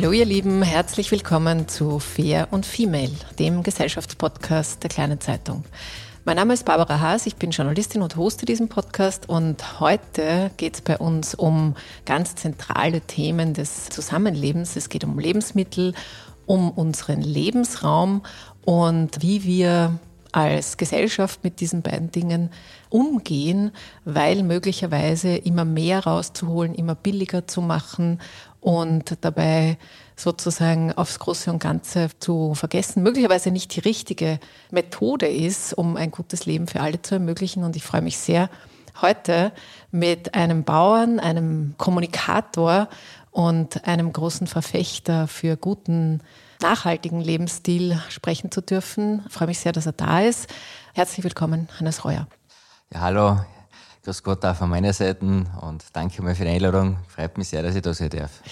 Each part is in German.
Hallo ihr Lieben, herzlich willkommen zu Fair und Female, dem Gesellschaftspodcast der Kleinen Zeitung. Mein Name ist Barbara Haas, ich bin Journalistin und hoste diesen Podcast und heute geht es bei uns um ganz zentrale Themen des Zusammenlebens. Es geht um Lebensmittel, um unseren Lebensraum und wie wir als Gesellschaft mit diesen beiden Dingen umgehen, weil möglicherweise immer mehr rauszuholen, immer billiger zu machen und dabei sozusagen aufs Große und Ganze zu vergessen, möglicherweise nicht die richtige Methode ist, um ein gutes Leben für alle zu ermöglichen. Und ich freue mich sehr, heute mit einem Bauern, einem Kommunikator und einem großen Verfechter für guten, nachhaltigen Lebensstil sprechen zu dürfen. Ich freue mich sehr, dass er da ist. Herzlich willkommen, Hannes Reuer. Ja, hallo, Grüß Gott auch von meiner Seite und danke mal für die Einladung. Freut mich sehr, dass ich da sein darf.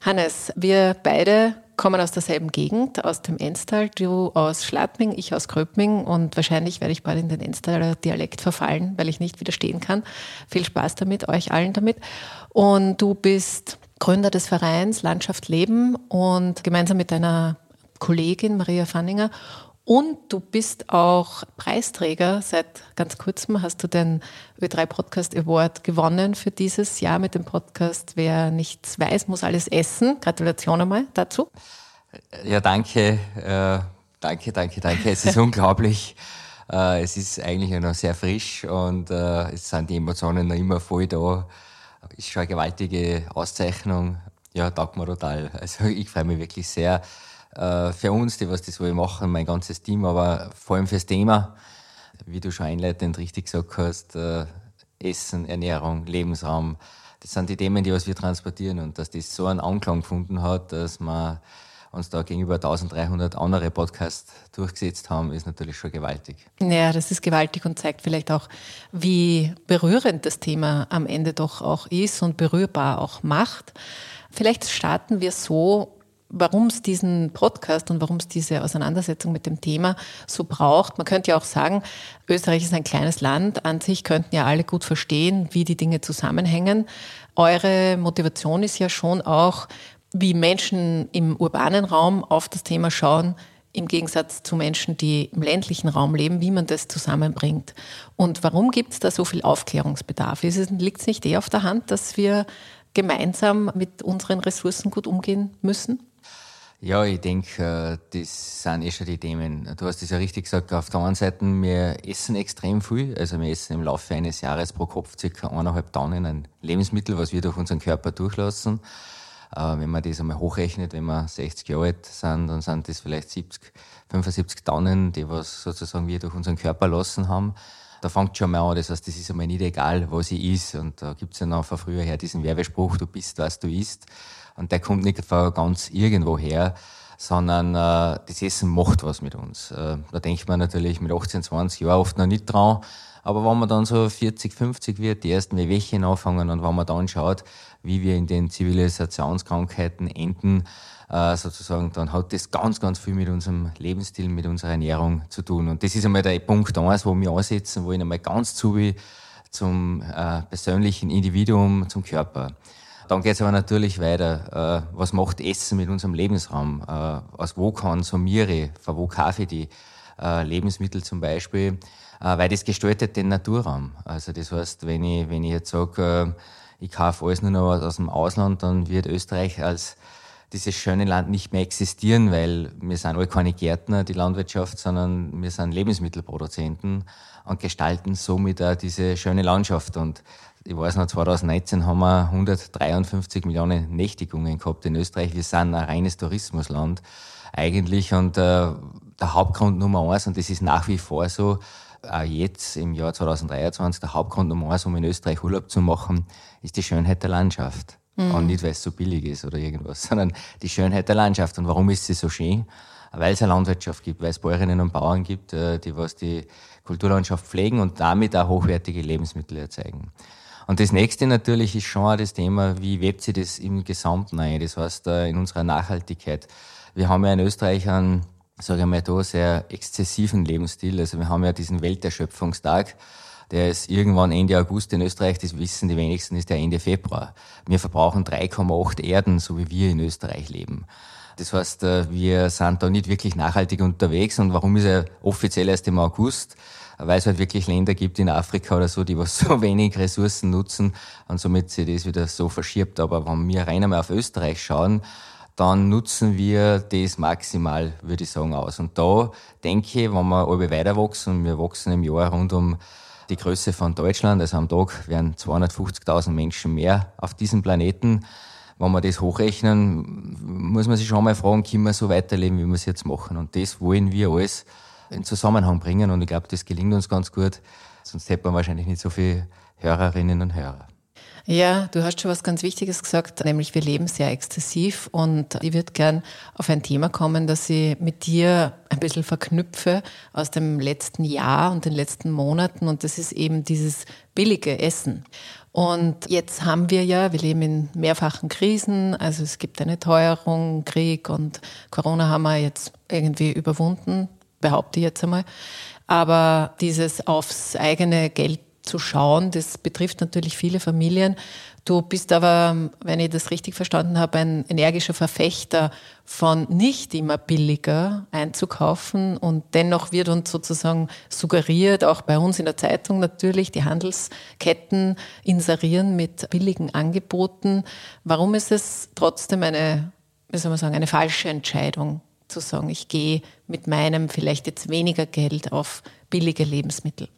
Hannes, wir beide kommen aus derselben Gegend, aus dem Enstal. Du aus Schladming, ich aus Gröbming und wahrscheinlich werde ich bald in den Enstaler Dialekt verfallen, weil ich nicht widerstehen kann. Viel Spaß damit, euch allen damit. Und du bist Gründer des Vereins Landschaft Leben und gemeinsam mit deiner Kollegin Maria Fanninger und du bist auch Preisträger. Seit ganz kurzem hast du den Ö3 Podcast Award gewonnen für dieses Jahr mit dem Podcast Wer nichts weiß, muss alles essen. Gratulation einmal dazu. Ja, danke. Äh, danke, danke, danke. Es ist unglaublich. Äh, es ist eigentlich noch sehr frisch und äh, es sind die Emotionen noch immer voll da. Ist schon eine gewaltige Auszeichnung. Ja, taugt mir total. Also ich freue mich wirklich sehr äh, für uns, die was das wohl machen, mein ganzes Team, aber vor allem fürs Thema, wie du schon einleitend richtig gesagt hast, äh, Essen, Ernährung, Lebensraum, das sind die Themen, die was wir transportieren und dass das so einen Anklang gefunden hat, dass wir uns da gegenüber 1300 andere Podcasts durchgesetzt haben, ist natürlich schon gewaltig. Ja, das ist gewaltig und zeigt vielleicht auch, wie berührend das Thema am Ende doch auch ist und berührbar auch macht. Vielleicht starten wir so warum es diesen Podcast und warum es diese Auseinandersetzung mit dem Thema so braucht. Man könnte ja auch sagen, Österreich ist ein kleines Land. An sich könnten ja alle gut verstehen, wie die Dinge zusammenhängen. Eure Motivation ist ja schon auch, wie Menschen im urbanen Raum auf das Thema schauen, im Gegensatz zu Menschen, die im ländlichen Raum leben, wie man das zusammenbringt. Und warum gibt es da so viel Aufklärungsbedarf? Liegt es nicht eher auf der Hand, dass wir gemeinsam mit unseren Ressourcen gut umgehen müssen? Ja, ich denke, äh, das sind eh schon die Themen. Du hast es ja richtig gesagt. Auf der einen Seite, wir essen extrem viel. Also wir essen im Laufe eines Jahres pro Kopf circa eineinhalb Tonnen an Lebensmittel, was wir durch unseren Körper durchlassen. Äh, wenn man das einmal hochrechnet, wenn wir 60 Jahre alt sind, dann sind das vielleicht 70, 75 Tonnen, die was sozusagen wir durch unseren Körper lassen haben. Da fängt schon mal an. Das heißt, das ist einmal nicht egal, was ich is. Und da gibt's ja noch von früher her diesen Werbespruch, du bist, was du isst. Und der kommt nicht von ganz irgendwo her, sondern äh, das Essen macht was mit uns. Äh, da denkt man natürlich mit 18, 20 Jahren oft noch nicht dran. Aber wenn man dann so 40, 50 wird, die ersten Wehwehchen anfangen und wenn man dann schaut, wie wir in den Zivilisationskrankheiten enden, äh, sozusagen, dann hat das ganz, ganz viel mit unserem Lebensstil, mit unserer Ernährung zu tun. Und das ist einmal der Punkt eins, wo wir ansetzen, wo ich einmal ganz zu wie zum äh, persönlichen Individuum, zum Körper. Dann geht es aber natürlich weiter. Äh, was macht Essen mit unserem Lebensraum? Äh, aus wo kann Somiere, von wo kaufe ich die äh, Lebensmittel zum Beispiel? Äh, weil das gestaltet den Naturraum. Also das heißt, wenn ich, wenn ich jetzt sage, äh, ich kaufe alles nur noch aus dem Ausland, dann wird Österreich als dieses schöne Land nicht mehr existieren, weil wir sind alle keine Gärtner, die Landwirtschaft, sondern wir sind Lebensmittelproduzenten und gestalten somit auch diese schöne Landschaft. Und ich weiß noch, 2019 haben wir 153 Millionen Nächtigungen gehabt in Österreich. Wir sind ein reines Tourismusland eigentlich und äh, der Hauptgrund Nummer eins, und das ist nach wie vor so, auch jetzt im Jahr 2023, der Hauptgrund Nummer eins, um in Österreich Urlaub zu machen, ist die Schönheit der Landschaft. Mhm. Und nicht, weil es so billig ist oder irgendwas, sondern die Schönheit der Landschaft. Und warum ist sie so schön? Weil es eine Landwirtschaft gibt, weil es Bäuerinnen und Bauern gibt, äh, die was die Kulturlandschaft pflegen und damit auch hochwertige Lebensmittel erzeugen. Und das nächste natürlich ist schon auch das Thema, wie webt sich das im Gesamten ein? Das heißt, äh, in unserer Nachhaltigkeit. Wir haben ja in Österreich einen, sage ich mal da, sehr exzessiven Lebensstil. Also wir haben ja diesen Welterschöpfungstag. Der ist irgendwann Ende August in Österreich, das wissen die wenigsten, ist der Ende Februar. Wir verbrauchen 3,8 Erden, so wie wir in Österreich leben. Das heißt, äh, wir sind da nicht wirklich nachhaltig unterwegs. Und warum ist er offiziell erst im August? Weil es halt wirklich Länder gibt in Afrika oder so, die was so wenig Ressourcen nutzen und somit sich das wieder so verschiebt. Aber wenn wir rein einmal auf Österreich schauen, dann nutzen wir das maximal, würde ich sagen, aus. Und da denke ich, wenn wir alle weiter wachsen, wir wachsen im Jahr rund um die Größe von Deutschland, also am Tag werden 250.000 Menschen mehr auf diesem Planeten. Wenn wir das hochrechnen, muss man sich schon mal fragen, können wir so weiterleben, wie wir es jetzt machen? Und das wollen wir alles in Zusammenhang bringen. Und ich glaube, das gelingt uns ganz gut. Sonst hätten wir wahrscheinlich nicht so viele Hörerinnen und Hörer. Ja, du hast schon was ganz Wichtiges gesagt, nämlich wir leben sehr exzessiv und ich würde gern auf ein Thema kommen, das ich mit dir ein bisschen verknüpfe aus dem letzten Jahr und den letzten Monaten und das ist eben dieses billige Essen. Und jetzt haben wir ja, wir leben in mehrfachen Krisen, also es gibt eine Teuerung, Krieg und Corona haben wir jetzt irgendwie überwunden, behaupte ich jetzt einmal. Aber dieses aufs eigene Geld zu schauen. Das betrifft natürlich viele Familien. Du bist aber, wenn ich das richtig verstanden habe, ein energischer Verfechter von nicht immer billiger einzukaufen und dennoch wird uns sozusagen suggeriert, auch bei uns in der Zeitung natürlich, die Handelsketten inserieren mit billigen Angeboten. Warum ist es trotzdem eine, wie soll man sagen, eine falsche Entscheidung zu sagen, ich gehe mit meinem vielleicht jetzt weniger Geld auf billige Lebensmittel?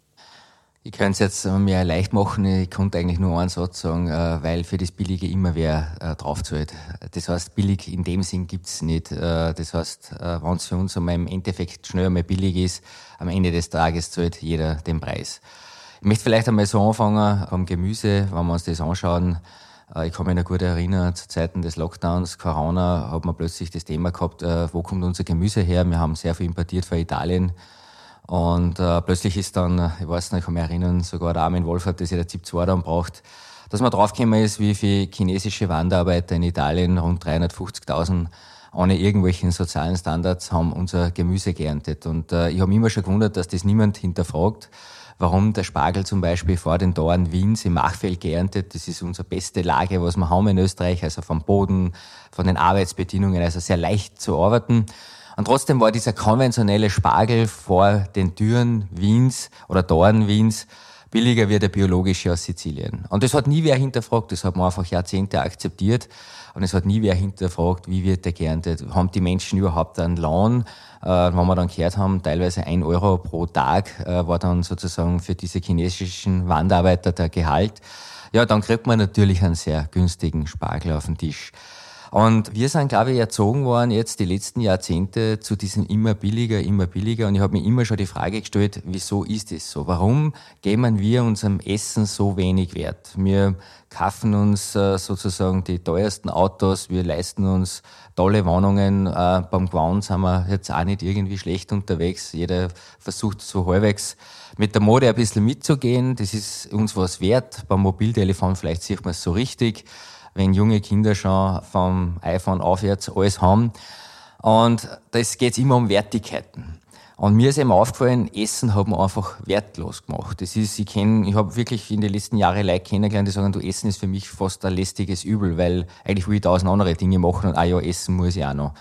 Ich könnte es jetzt mir leicht machen, ich konnte eigentlich nur einen Satz sagen, äh, weil für das Billige immer wer äh, draufzahlt. Das heißt, billig in dem Sinn gibt's nicht. Äh, das heißt, wenn es für uns einmal im Endeffekt schnell einmal billig ist, am Ende des Tages zahlt jeder den Preis. Ich möchte vielleicht einmal so anfangen am Gemüse, wenn wir uns das anschauen. Ich kann mich noch gut erinnern, zu Zeiten des Lockdowns, Corona, hat man plötzlich das Thema gehabt, wo kommt unser Gemüse her? Wir haben sehr viel importiert von Italien und äh, plötzlich ist dann, ich weiß nicht, ich kann mich erinnern, sogar der Armin Wolf hat das ja der ZIP 2 dann braucht, dass man draufgekommen ist, wie viele chinesische Wanderarbeiter in Italien, rund 350.000, ohne irgendwelchen sozialen Standards, haben unser Gemüse geerntet. Und äh, ich habe immer schon gewundert, dass das niemand hinterfragt, warum der Spargel zum Beispiel vor den Toren Wiens im Machfeld geerntet. Das ist unsere beste Lage, was wir haben in Österreich, also vom Boden, von den Arbeitsbedingungen, also sehr leicht zu arbeiten. Und trotzdem war dieser konventionelle Spargel vor den Türen Wiens oder Toren Wiens billiger wie der biologische aus Sizilien. Und das hat nie wer hinterfragt, das hat man einfach Jahrzehnte akzeptiert. Und es hat nie wer hinterfragt, wie wird der geerntet? Haben die Menschen überhaupt einen Lohn? Äh, wenn wir dann gehört haben, teilweise ein Euro pro Tag äh, war dann sozusagen für diese chinesischen Wanderarbeiter der Gehalt. Ja, dann kriegt man natürlich einen sehr günstigen Spargel auf den Tisch. Und wir sind, glaube ich, erzogen worden jetzt die letzten Jahrzehnte zu diesem immer billiger, immer billiger. Und ich habe mir immer schon die Frage gestellt, wieso ist es so? Warum geben wir unserem Essen so wenig Wert? Wir kaufen uns äh, sozusagen die teuersten Autos, wir leisten uns tolle Wohnungen. Äh, beim Gwan sind wir jetzt auch nicht irgendwie schlecht unterwegs. Jeder versucht so halbwegs mit der Mode ein bisschen mitzugehen. Das ist uns was wert. Beim Mobiltelefon vielleicht sieht man es so richtig wenn junge Kinder schon vom iPhone aufwärts alles haben. Und das geht immer um Wertigkeiten. Und mir ist eben aufgefallen, Essen hat man einfach wertlos gemacht. Das ist, ich kenne, ich habe wirklich in den letzten Jahren Leute kennengelernt, die sagen, du Essen ist für mich fast ein lästiges Übel, weil eigentlich will ich tausend andere Dinge machen und ah ja, Essen muss ich auch noch.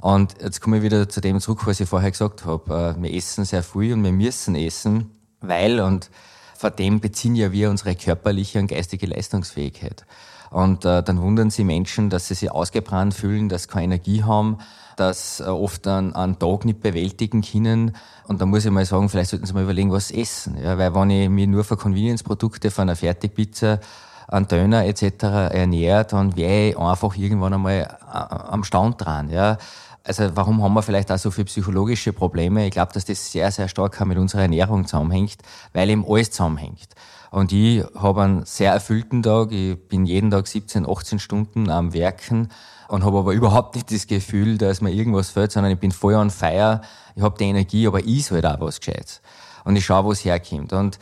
Und jetzt komme ich wieder zu dem zurück, was ich vorher gesagt habe. Äh, wir essen sehr früh und wir müssen essen, weil, und vor dem beziehen ja wir unsere körperliche und geistige Leistungsfähigkeit. Und äh, dann wundern sie Menschen, dass sie sich ausgebrannt fühlen, dass sie keine Energie haben, dass äh, oft einen, einen Tag nicht bewältigen können. Und da muss ich mal sagen, vielleicht sollten sie mal überlegen, was essen. Ja, weil wenn ich mich nur für Convenience-Produkte von einer Fertigpizza an Döner etc. ernähre, dann wäre ich einfach irgendwann einmal äh, am Stand dran. Ja. Also warum haben wir vielleicht auch so viele psychologische Probleme? Ich glaube, dass das sehr, sehr stark mit unserer Ernährung zusammenhängt, weil eben alles zusammenhängt. Und ich habe einen sehr erfüllten Tag. Ich bin jeden Tag 17, 18 Stunden am Werken und habe aber überhaupt nicht das Gefühl, dass mir irgendwas fehlt, sondern ich bin voll on fire. Ich habe die Energie, aber ich halt auch was Gescheites. Und ich schaue, wo es herkommt. Und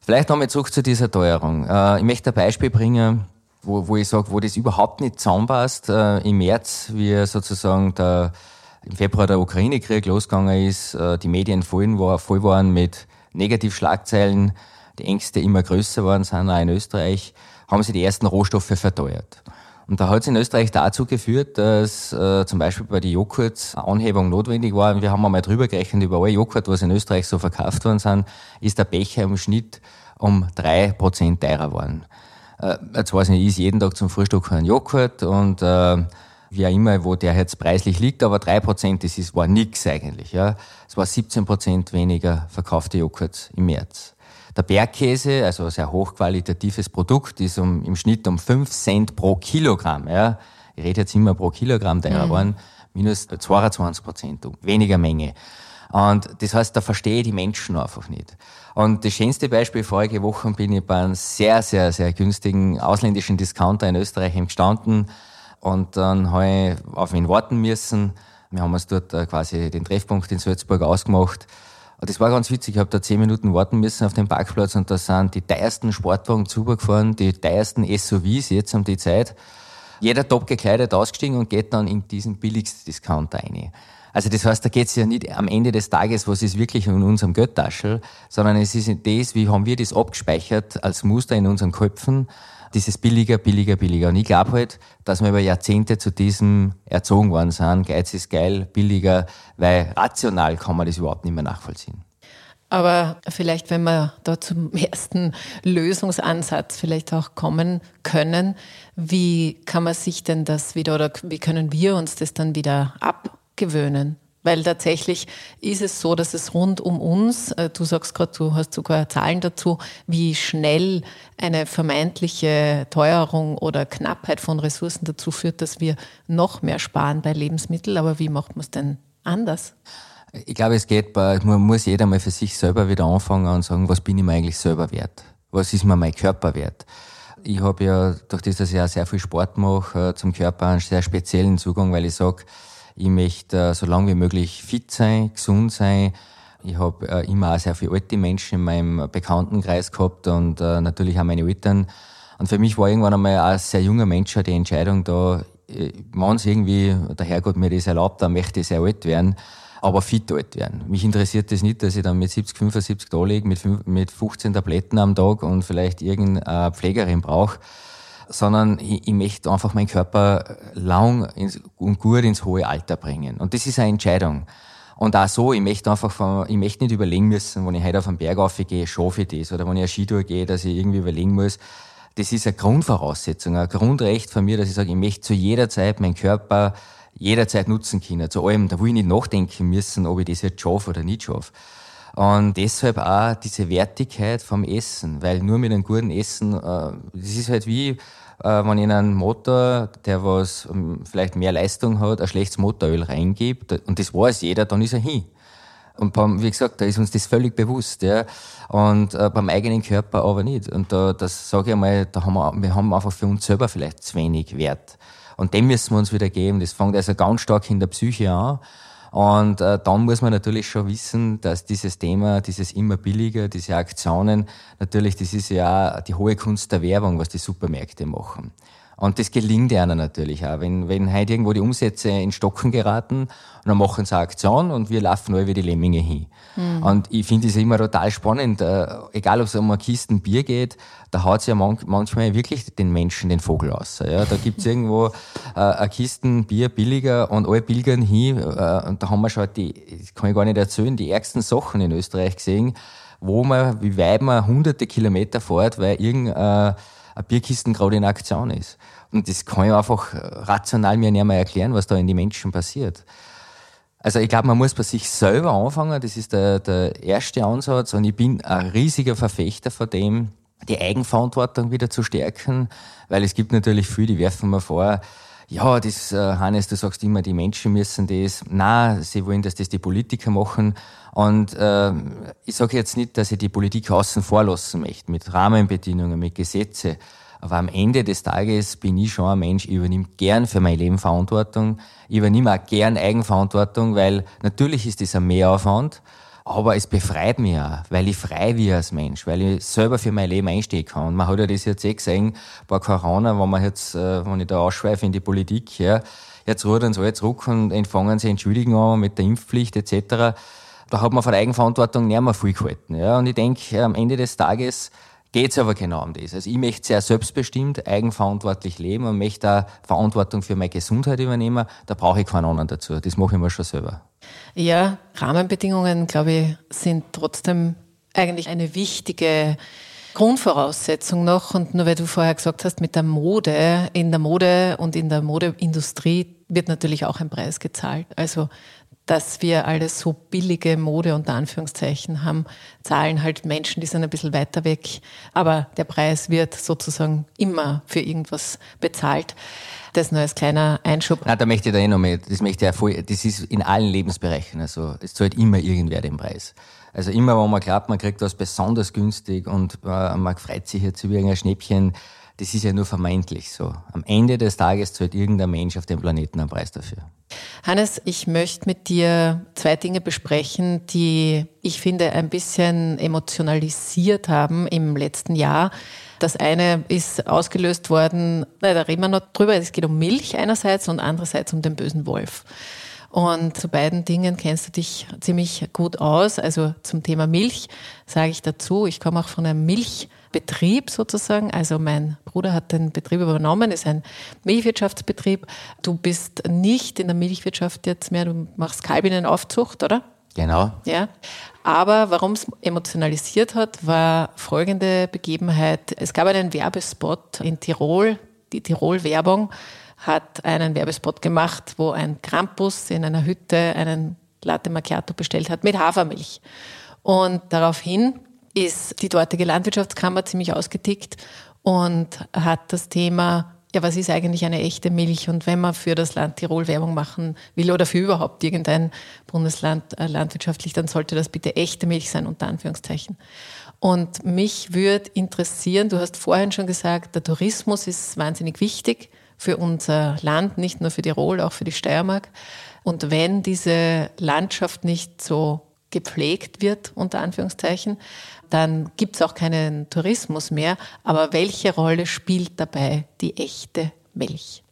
vielleicht nochmal zurück zu dieser Teuerung. Äh, ich möchte ein Beispiel bringen, wo, wo ich sage, wo das überhaupt nicht zusammenpasst. Äh, Im März, wie sozusagen der, im Februar der Ukraine-Krieg losgegangen ist, äh, die Medien voll, voll waren mit Negativschlagzeilen, die Ängste immer größer geworden sind, auch in Österreich, haben sie die ersten Rohstoffe verteuert. Und da hat es in Österreich dazu geführt, dass äh, zum Beispiel bei den Joghurts Anhebung notwendig war. Und wir haben einmal drüber gerechnet, über alle Joghurt, was in Österreich so verkauft worden sind, ist der Becher im Schnitt um drei Prozent teurer geworden. Äh, jetzt weiß ich nicht, ich esse jeden Tag zum Frühstück einen Joghurt und äh, wie auch immer, wo der jetzt preislich liegt, aber drei Prozent, das ist, war nix eigentlich. Ja. Es war 17 Prozent weniger verkaufte Joghurt im März. Der Bergkäse, also ein sehr hochqualitatives Produkt, ist um, im Schnitt um 5 Cent pro Kilogramm. Ja. Ich rede jetzt immer pro Kilogramm teurer mhm. geworden, minus 22 Prozent, weniger Menge. Und das heißt, da verstehe ich die Menschen einfach nicht. Und das schönste Beispiel, vorige Woche bin ich bei einem sehr, sehr, sehr günstigen ausländischen Discounter in Österreich gestanden und dann habe ich auf ihn warten müssen. Wir haben uns dort äh, quasi den Treffpunkt in Salzburg ausgemacht das war ganz witzig. Ich habe da zehn Minuten warten müssen auf dem Parkplatz und da sind die teuersten Sportwagen zugefahren, die teuersten SUVs jetzt um die Zeit. Jeder top gekleidet ausgestiegen und geht dann in diesen billigsten Discounter rein. Also das heißt, da geht es ja nicht am Ende des Tages, was ist wirklich in unserem Geldtaschel, sondern es ist das, wie haben wir das abgespeichert als Muster in unseren Köpfen dieses billiger, billiger, billiger. Und ich glaube halt, dass wir über Jahrzehnte zu diesem erzogen worden sind. Geiz ist geil, billiger, weil rational kann man das überhaupt nicht mehr nachvollziehen. Aber vielleicht, wenn wir da zum ersten Lösungsansatz vielleicht auch kommen können, wie kann man sich denn das wieder oder wie können wir uns das dann wieder abgewöhnen? Weil tatsächlich ist es so, dass es rund um uns, äh, du sagst gerade, du hast sogar Zahlen dazu, wie schnell eine vermeintliche Teuerung oder Knappheit von Ressourcen dazu führt, dass wir noch mehr sparen bei Lebensmitteln. Aber wie macht man es denn anders? Ich glaube, es geht bei, man muss jeder mal für sich selber wieder anfangen und sagen, was bin ich mir eigentlich selber wert? Was ist mir mein Körper wert? Ich habe ja, durch das, dass ich auch sehr viel Sport mache, äh, zum Körper einen sehr speziellen Zugang, weil ich sage, ich möchte äh, so lange wie möglich fit sein, gesund sein. Ich habe äh, immer auch sehr viele alte Menschen in meinem Bekanntenkreis gehabt und äh, natürlich auch meine Eltern. Und für mich war irgendwann einmal als sehr junger Mensch die Entscheidung da, es irgendwie der Herrgott mir das erlaubt, dann möchte ich sehr alt werden, aber fit alt werden. Mich interessiert das nicht, dass ich dann mit 70, 75 da liege, mit, mit 15 Tabletten am Tag und vielleicht irgendeine Pflegerin brauche sondern ich, ich möchte einfach meinen Körper lang ins, und gut ins hohe Alter bringen. Und das ist eine Entscheidung. Und auch so, ich möchte einfach von, ich möchte nicht überlegen müssen, wenn ich heute auf den Berg aufgehe, schaffe ich das, oder wenn ich eine Skitour gehe, dass ich irgendwie überlegen muss. Das ist eine Grundvoraussetzung, ein Grundrecht von mir, dass ich sage, ich möchte zu jeder Zeit meinen Körper jederzeit nutzen können. Zu allem, da will ich nicht nachdenken müssen, ob ich das jetzt schaffe oder nicht schaffe. Und deshalb auch diese Wertigkeit vom Essen, weil nur mit einem guten Essen, äh, das ist halt wie, äh, wenn ich in einen Motor, der was ähm, vielleicht mehr Leistung hat, ein schlechtes Motoröl reingibt, und das weiß jeder, dann ist er hin. Und beim, wie gesagt, da ist uns das völlig bewusst, ja. Und äh, beim eigenen Körper aber nicht. Und da, das sage ich einmal, da haben wir, wir haben einfach für uns selber vielleicht zu wenig Wert. Und dem müssen wir uns wieder geben. Das fängt also ganz stark in der Psyche an. Und äh, dann muss man natürlich schon wissen, dass dieses Thema, dieses immer billiger, diese Aktionen, natürlich, das ist ja die hohe Kunst der Werbung, was die Supermärkte machen. Und das gelingt einer natürlich auch. Wenn, wenn heute irgendwo die Umsätze in Stocken geraten, dann machen sie eine Aktion und wir laufen alle wie die Lemminge hin. Mhm. Und ich finde es immer total spannend, äh, egal ob es um eine Kisten Bier geht, da haut es ja man, manchmal wirklich den Menschen den Vogel aus. Ja? Da gibt's irgendwo äh, eine Kisten Bier billiger und alle pilgern hin. Äh, und da haben wir schon die, das kann ich gar nicht erzählen, die ärgsten Sachen in Österreich gesehen, wo man, wie weit man hunderte Kilometer fährt, weil irgendein eine Bierkisten gerade in Aktion ist. Und das kann ich einfach rational mir nicht mehr erklären, was da in die Menschen passiert. Also ich glaube, man muss bei sich selber anfangen, das ist der, der erste Ansatz und ich bin ein riesiger Verfechter von dem, die Eigenverantwortung wieder zu stärken, weil es gibt natürlich viele, die werfen mir vor, ja, das, äh, Hannes, du sagst immer, die Menschen müssen das. Na, sie wollen, dass das die Politiker machen. Und äh, ich sage jetzt nicht, dass ich die Politik außen vor lassen möchte, mit Rahmenbedingungen, mit Gesetze. Aber am Ende des Tages bin ich schon ein Mensch, ich übernehme gern für mein Leben Verantwortung. Ich übernehme auch gern Eigenverantwortung, weil natürlich ist das ein Mehraufwand. Aber es befreit mich auch, weil ich frei wie als Mensch, weil ich selber für mein Leben einstehen kann. Und man hat ja das jetzt eh gesehen bei Corona, wenn man jetzt, äh, wenn ich da ausschweife in die Politik, ja, jetzt rudern sie alle zurück und fangen sie Entschuldigen an mit der Impfpflicht etc. da hat man von der Eigenverantwortung nicht mehr viel gehalten. Ja. Und ich denke, am Ende des Tages geht es aber genau um das. Also ich möchte sehr selbstbestimmt, eigenverantwortlich leben und möchte auch Verantwortung für meine Gesundheit übernehmen. Da brauche ich keinen anderen dazu. Das mache ich mir schon selber. Ja, Rahmenbedingungen, glaube ich, sind trotzdem eigentlich eine wichtige Grundvoraussetzung noch. Und nur weil du vorher gesagt hast, mit der Mode, in der Mode und in der Modeindustrie wird natürlich auch ein Preis gezahlt. Also dass wir alles so billige Mode unter Anführungszeichen haben, zahlen halt Menschen, die sind ein bisschen weiter weg. Aber der Preis wird sozusagen immer für irgendwas bezahlt. Das nur als kleiner Einschub. Na, da möchte ich da eh noch mehr, das möchte ich ja voll, das ist in allen Lebensbereichen, also es zahlt immer irgendwer den Preis. Also immer, wenn man glaubt, man kriegt was besonders günstig und äh, man freut sich jetzt über irgendein Schnäppchen, das ist ja nur vermeintlich so. Am Ende des Tages zahlt irgendein Mensch auf dem Planeten einen Preis dafür. Hannes, ich möchte mit dir zwei Dinge besprechen, die ich finde ein bisschen emotionalisiert haben im letzten Jahr. Das eine ist ausgelöst worden, da reden wir noch drüber, es geht um Milch einerseits und andererseits um den bösen Wolf. Und zu beiden Dingen kennst du dich ziemlich gut aus. Also zum Thema Milch sage ich dazu, ich komme auch von einem Milchbetrieb sozusagen. Also mein Bruder hat den Betrieb übernommen, ist ein Milchwirtschaftsbetrieb. Du bist nicht in der Milchwirtschaft jetzt mehr, du machst Kalbinnenaufzucht, oder? Genau. Ja. Aber warum es emotionalisiert hat, war folgende Begebenheit. Es gab einen Werbespot in Tirol, die Tirol-Werbung hat einen Werbespot gemacht, wo ein Krampus in einer Hütte einen Latte Macchiato bestellt hat mit Hafermilch. Und daraufhin ist die dortige Landwirtschaftskammer ziemlich ausgetickt und hat das Thema, ja, was ist eigentlich eine echte Milch? Und wenn man für das Land Tirol Werbung machen will oder für überhaupt irgendein Bundesland äh, landwirtschaftlich, dann sollte das bitte echte Milch sein, unter Anführungszeichen. Und mich würde interessieren, du hast vorhin schon gesagt, der Tourismus ist wahnsinnig wichtig für unser Land, nicht nur für Tirol, auch für die Steiermark. Und wenn diese Landschaft nicht so gepflegt wird, unter Anführungszeichen, dann gibt es auch keinen Tourismus mehr. Aber welche Rolle spielt dabei die echte Milch?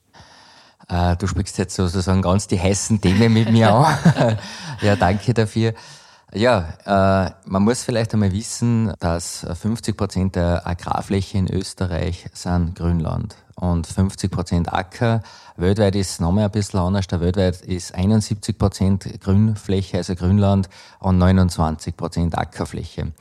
Äh, du sprichst jetzt sozusagen ganz die heißen Themen mit mir an. ja, danke dafür. Ja, äh, man muss vielleicht einmal wissen, dass 50 Prozent der Agrarfläche in Österreich sind Grünland und 50 Prozent Acker. Weltweit ist es nochmal ein bisschen anders. Der weltweit ist 71 Prozent Grünfläche, also Grünland, und 29 Prozent Ackerfläche.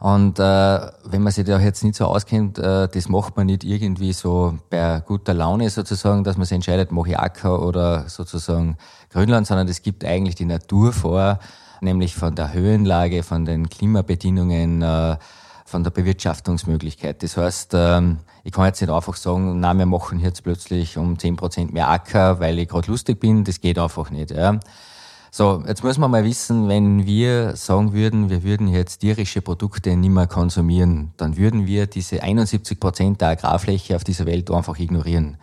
Und äh, wenn man sich da jetzt nicht so auskennt, äh, das macht man nicht irgendwie so bei guter Laune sozusagen, dass man sich entscheidet, mache ich Acker oder sozusagen Grünland, sondern es gibt eigentlich die Natur vor, nämlich von der Höhenlage, von den Klimabedingungen, äh, von der Bewirtschaftungsmöglichkeit. Das heißt, ähm, ich kann jetzt nicht einfach sagen, na, wir machen jetzt plötzlich um zehn Prozent mehr Acker, weil ich gerade lustig bin. Das geht einfach nicht. Ja. So, jetzt muss man mal wissen, wenn wir sagen würden, wir würden jetzt tierische Produkte nicht mehr konsumieren, dann würden wir diese 71 Prozent der Agrarfläche auf dieser Welt einfach ignorieren.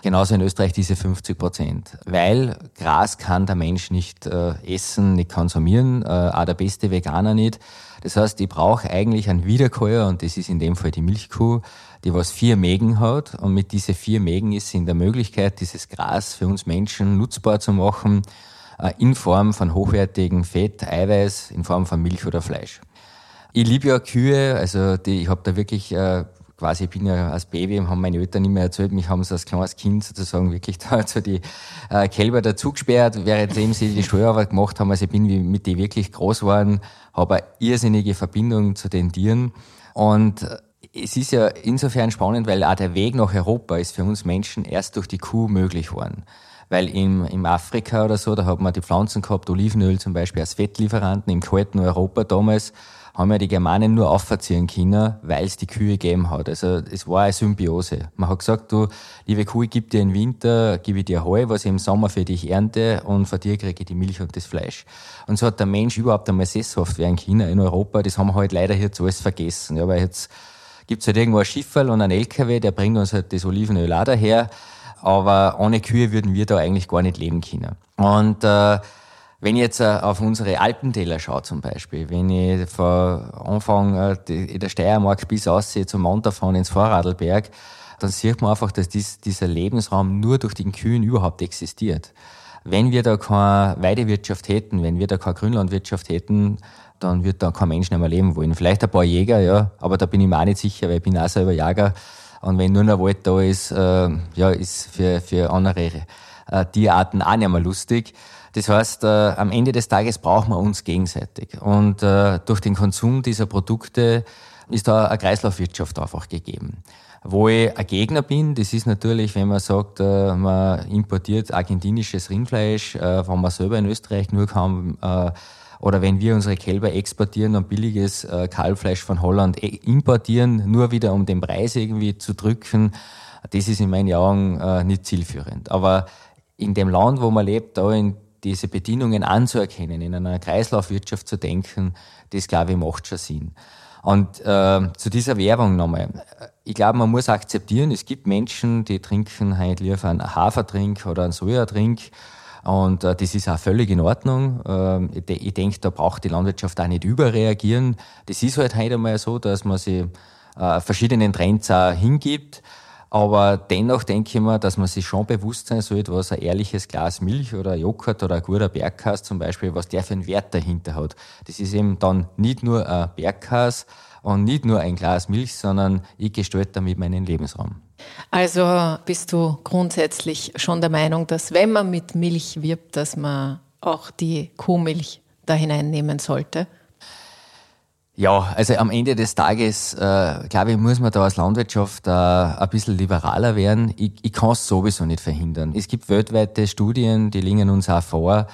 Genauso in Österreich diese 50 Prozent. Weil Gras kann der Mensch nicht äh, essen, nicht konsumieren, äh, auch der beste Veganer nicht. Das heißt, ich brauche eigentlich einen Wiederkäuer und das ist in dem Fall die Milchkuh, die was vier Mägen hat und mit diesen vier Mägen ist sie in der Möglichkeit, dieses Gras für uns Menschen nutzbar zu machen, in Form von hochwertigem Fett, Eiweiß, in Form von Milch oder Fleisch. Ich liebe ja Kühe, also die, ich habe da wirklich äh, quasi, ich bin ja als Baby, haben meine Eltern nicht mehr erzählt, mich haben sie als kleines Kind sozusagen wirklich da zu die äh, Kälber dazu gesperrt, währenddem sie die Steuerarbeit gemacht haben. Also ich bin mit denen wirklich groß geworden, habe eine irrsinnige Verbindung zu den Tieren und es ist ja insofern spannend, weil auch der Weg nach Europa ist für uns Menschen erst durch die Kuh möglich geworden. Weil im, im Afrika oder so, da hat man die Pflanzen gehabt, Olivenöl zum Beispiel als Fettlieferanten, im kalten Europa damals haben ja die Germanen nur aufverziehen können, weil es die Kühe gegeben hat. Also es war eine Symbiose. Man hat gesagt, du, liebe Kuh, gebe dir im Winter, gebe ich dir Heu, was ich im Sommer für dich ernte und von dir kriege ich die Milch und das Fleisch. Und so hat der Mensch überhaupt einmal sesshaft werden können in Europa. Das haben wir halt leider jetzt alles vergessen. Ja, weil jetzt gibt's halt irgendwo ein Schifferl und ein LKW, der bringt uns halt das Olivenöl auch daher. Aber ohne Kühe würden wir da eigentlich gar nicht leben können. Und äh, wenn ich jetzt äh, auf unsere Alpentäler schaue zum Beispiel, wenn ich von Anfang äh, der Steiermark bis aussehe zum Montafahren ins Vorradlberg, dann sieht man einfach, dass dies, dieser Lebensraum nur durch den Kühen überhaupt existiert. wenn wir da keine Weidewirtschaft hätten, wenn wir da keine Grünlandwirtschaft hätten, dann wird da kein Mensch mehr leben wollen. Vielleicht ein paar Jäger, ja, aber da bin ich mir auch nicht sicher, weil ich bin auch selber Jäger. Und wenn nur noch Wald da ist, äh, ja, ist für, für andere äh, Tierarten auch nicht mehr lustig. Das heißt, äh, am Ende des Tages brauchen wir uns gegenseitig. Und äh, durch den Konsum dieser Produkte ist da eine Kreislaufwirtschaft einfach gegeben. Wo ich ein Gegner bin, das ist natürlich, wenn man sagt, äh, man importiert argentinisches Rindfleisch, äh, wenn man selber in Österreich nur kann, äh, oder wenn wir unsere Kälber exportieren und billiges äh, Kalbfleisch von Holland e-, importieren, nur wieder um den Preis irgendwie zu drücken, das ist in meinen Augen äh, nicht zielführend. Aber in dem Land, wo man lebt, da in diese Bedingungen anzuerkennen, in einer Kreislaufwirtschaft zu denken, das glaube ich macht schon Sinn. Und äh, zu dieser Werbung nochmal. Ich glaube, man muss akzeptieren, es gibt Menschen, die trinken halt lieber einen Hafertrink oder einen Sojatrink. Und äh, das ist auch völlig in Ordnung. Äh, ich, ich denke, da braucht die Landwirtschaft auch nicht überreagieren. Das ist halt heute einmal so, dass man sich äh, verschiedenen Trends auch hingibt. Aber dennoch denke ich mir, dass man sich schon bewusst sein sollte, was ein ehrliches Glas Milch oder Joghurt oder ein guter Bergkas zum Beispiel, was der für einen Wert dahinter hat. Das ist eben dann nicht nur ein Bergkas und nicht nur ein Glas Milch, sondern ich gestalte damit meinen Lebensraum. Also bist du grundsätzlich schon der Meinung, dass wenn man mit Milch wirbt, dass man auch die Kuhmilch da hineinnehmen sollte? Ja, also am Ende des Tages, äh, glaube ich, muss man da als Landwirtschaft äh, ein bisschen liberaler werden. Ich, ich kann es sowieso nicht verhindern. Es gibt weltweite Studien, die liegen uns auch vor,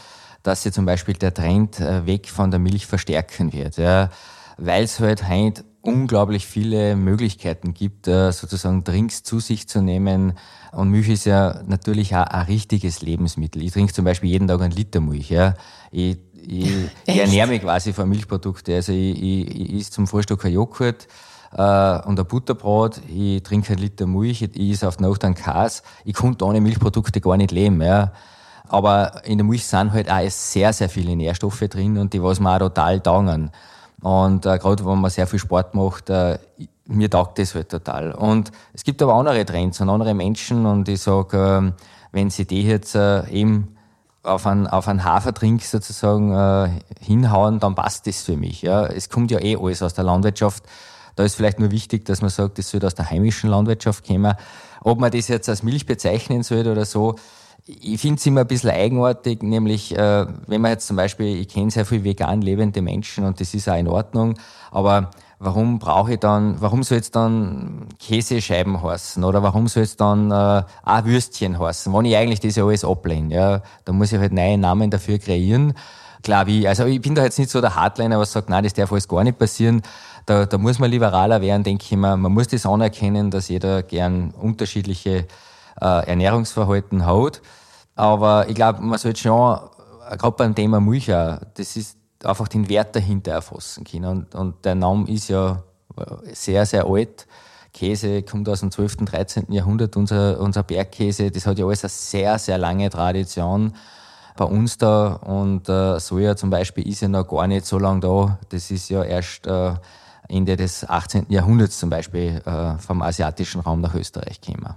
dass sich zum Beispiel der Trend äh, weg von der Milch verstärken wird. Ja, Weil es halt heute unglaublich viele Möglichkeiten gibt, äh, sozusagen Drinks zu sich zu nehmen. Und Milch ist ja natürlich auch ein richtiges Lebensmittel. Ich trinke zum Beispiel jeden Tag einen Liter Milch. Ja. Ich ich, ich ernähre mich quasi von Milchprodukten. Also ich, ich, ich esse zum Frühstück ein Joghurt äh, und ein Butterbrot, ich trinke einen Liter Milch, ich esse auf Nacht einen Käse. Ich konnte ohne Milchprodukte gar nicht leben. Ja. Aber in der Milch sind halt auch sehr, sehr viele Nährstoffe drin und die, was mir auch total taugen. Und äh, gerade wenn man sehr viel Sport macht, äh, mir taugt das halt total. Und es gibt aber andere Trends und andere Menschen und ich sage, äh, wenn sie die jetzt äh, eben auf einen, auf einen Hafertrink sozusagen äh, hinhauen, dann passt das für mich. Ja. Es kommt ja eh alles aus der Landwirtschaft. Da ist vielleicht nur wichtig, dass man sagt, das soll aus der heimischen Landwirtschaft kommen. Ob man das jetzt als Milch bezeichnen soll oder so, ich finde es immer ein bisschen eigenartig, nämlich äh, wenn man jetzt zum Beispiel, ich kenne sehr viele vegan lebende Menschen und das ist auch in Ordnung, aber warum brauche ich dann, warum soll es dann Käsescheiben heißen oder warum soll es dann äh, auch Würstchen heißen, wenn ich eigentlich das ja alles ablehne. Ja, da muss ich halt neue Namen dafür kreieren. Klar, wie, also ich bin da jetzt nicht so der Hardliner, was sagt, nein, das darf alles gar nicht passieren. Da, da muss man liberaler werden, denke ich immer. Man muss das anerkennen, dass jeder gern unterschiedliche äh, Ernährungsverhalten hat. Aber ich glaube, man sollte schon, äh, gerade beim Thema Milch auch, das ist einfach den Wert dahinter erfassen können. Und, und der Name ist ja sehr, sehr alt. Käse kommt aus dem 12., 13. Jahrhundert, unser, unser Bergkäse. Das hat ja alles eine sehr, sehr lange Tradition bei uns da. Und äh, Soja zum Beispiel ist ja noch gar nicht so lange da. Das ist ja erst äh, Ende des 18. Jahrhunderts zum Beispiel äh, vom asiatischen Raum nach Österreich gekommen.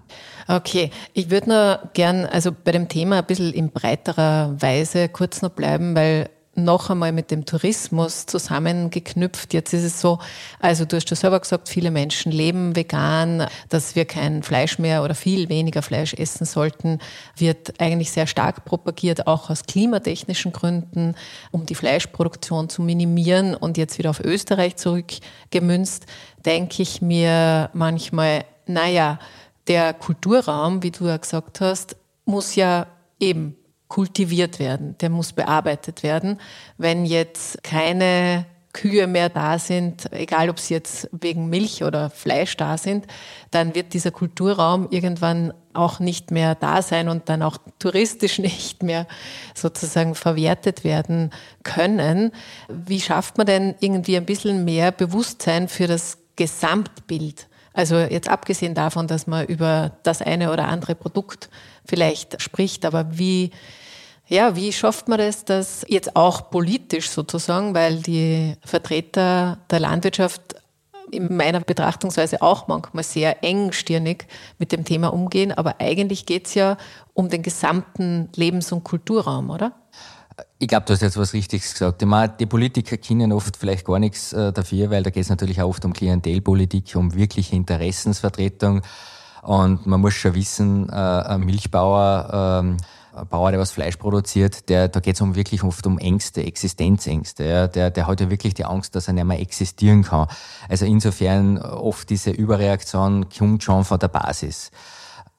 Okay, ich würde nur gern also bei dem Thema ein bisschen in breiterer Weise kurz noch bleiben, weil noch einmal mit dem Tourismus zusammengeknüpft. Jetzt ist es so, also du hast ja selber gesagt, viele Menschen leben vegan, dass wir kein Fleisch mehr oder viel weniger Fleisch essen sollten, wird eigentlich sehr stark propagiert, auch aus klimatechnischen Gründen, um die Fleischproduktion zu minimieren und jetzt wieder auf Österreich zurückgemünzt, denke ich mir manchmal, naja, der Kulturraum, wie du ja gesagt hast, muss ja eben kultiviert werden, der muss bearbeitet werden. Wenn jetzt keine Kühe mehr da sind, egal ob sie jetzt wegen Milch oder Fleisch da sind, dann wird dieser Kulturraum irgendwann auch nicht mehr da sein und dann auch touristisch nicht mehr sozusagen verwertet werden können. Wie schafft man denn irgendwie ein bisschen mehr Bewusstsein für das Gesamtbild? Also jetzt abgesehen davon, dass man über das eine oder andere Produkt vielleicht spricht, aber wie ja, wie schafft man das, dass jetzt auch politisch sozusagen, weil die Vertreter der Landwirtschaft in meiner Betrachtungsweise auch manchmal sehr engstirnig mit dem Thema umgehen, aber eigentlich geht es ja um den gesamten Lebens- und Kulturraum, oder? Ich glaube, du hast jetzt was Richtiges gesagt. Meine, die Politiker kennen oft vielleicht gar nichts äh, dafür, weil da geht es natürlich auch oft um Klientelpolitik, um wirkliche Interessensvertretung. Und man muss schon wissen, äh, ein Milchbauer, ähm, Bauer, der was Fleisch produziert, der, da geht es um wirklich oft um Ängste, Existenzängste. Ja. Der, der hat ja wirklich die Angst, dass er nicht mehr existieren kann. Also insofern oft diese Überreaktion kommt schon von der Basis.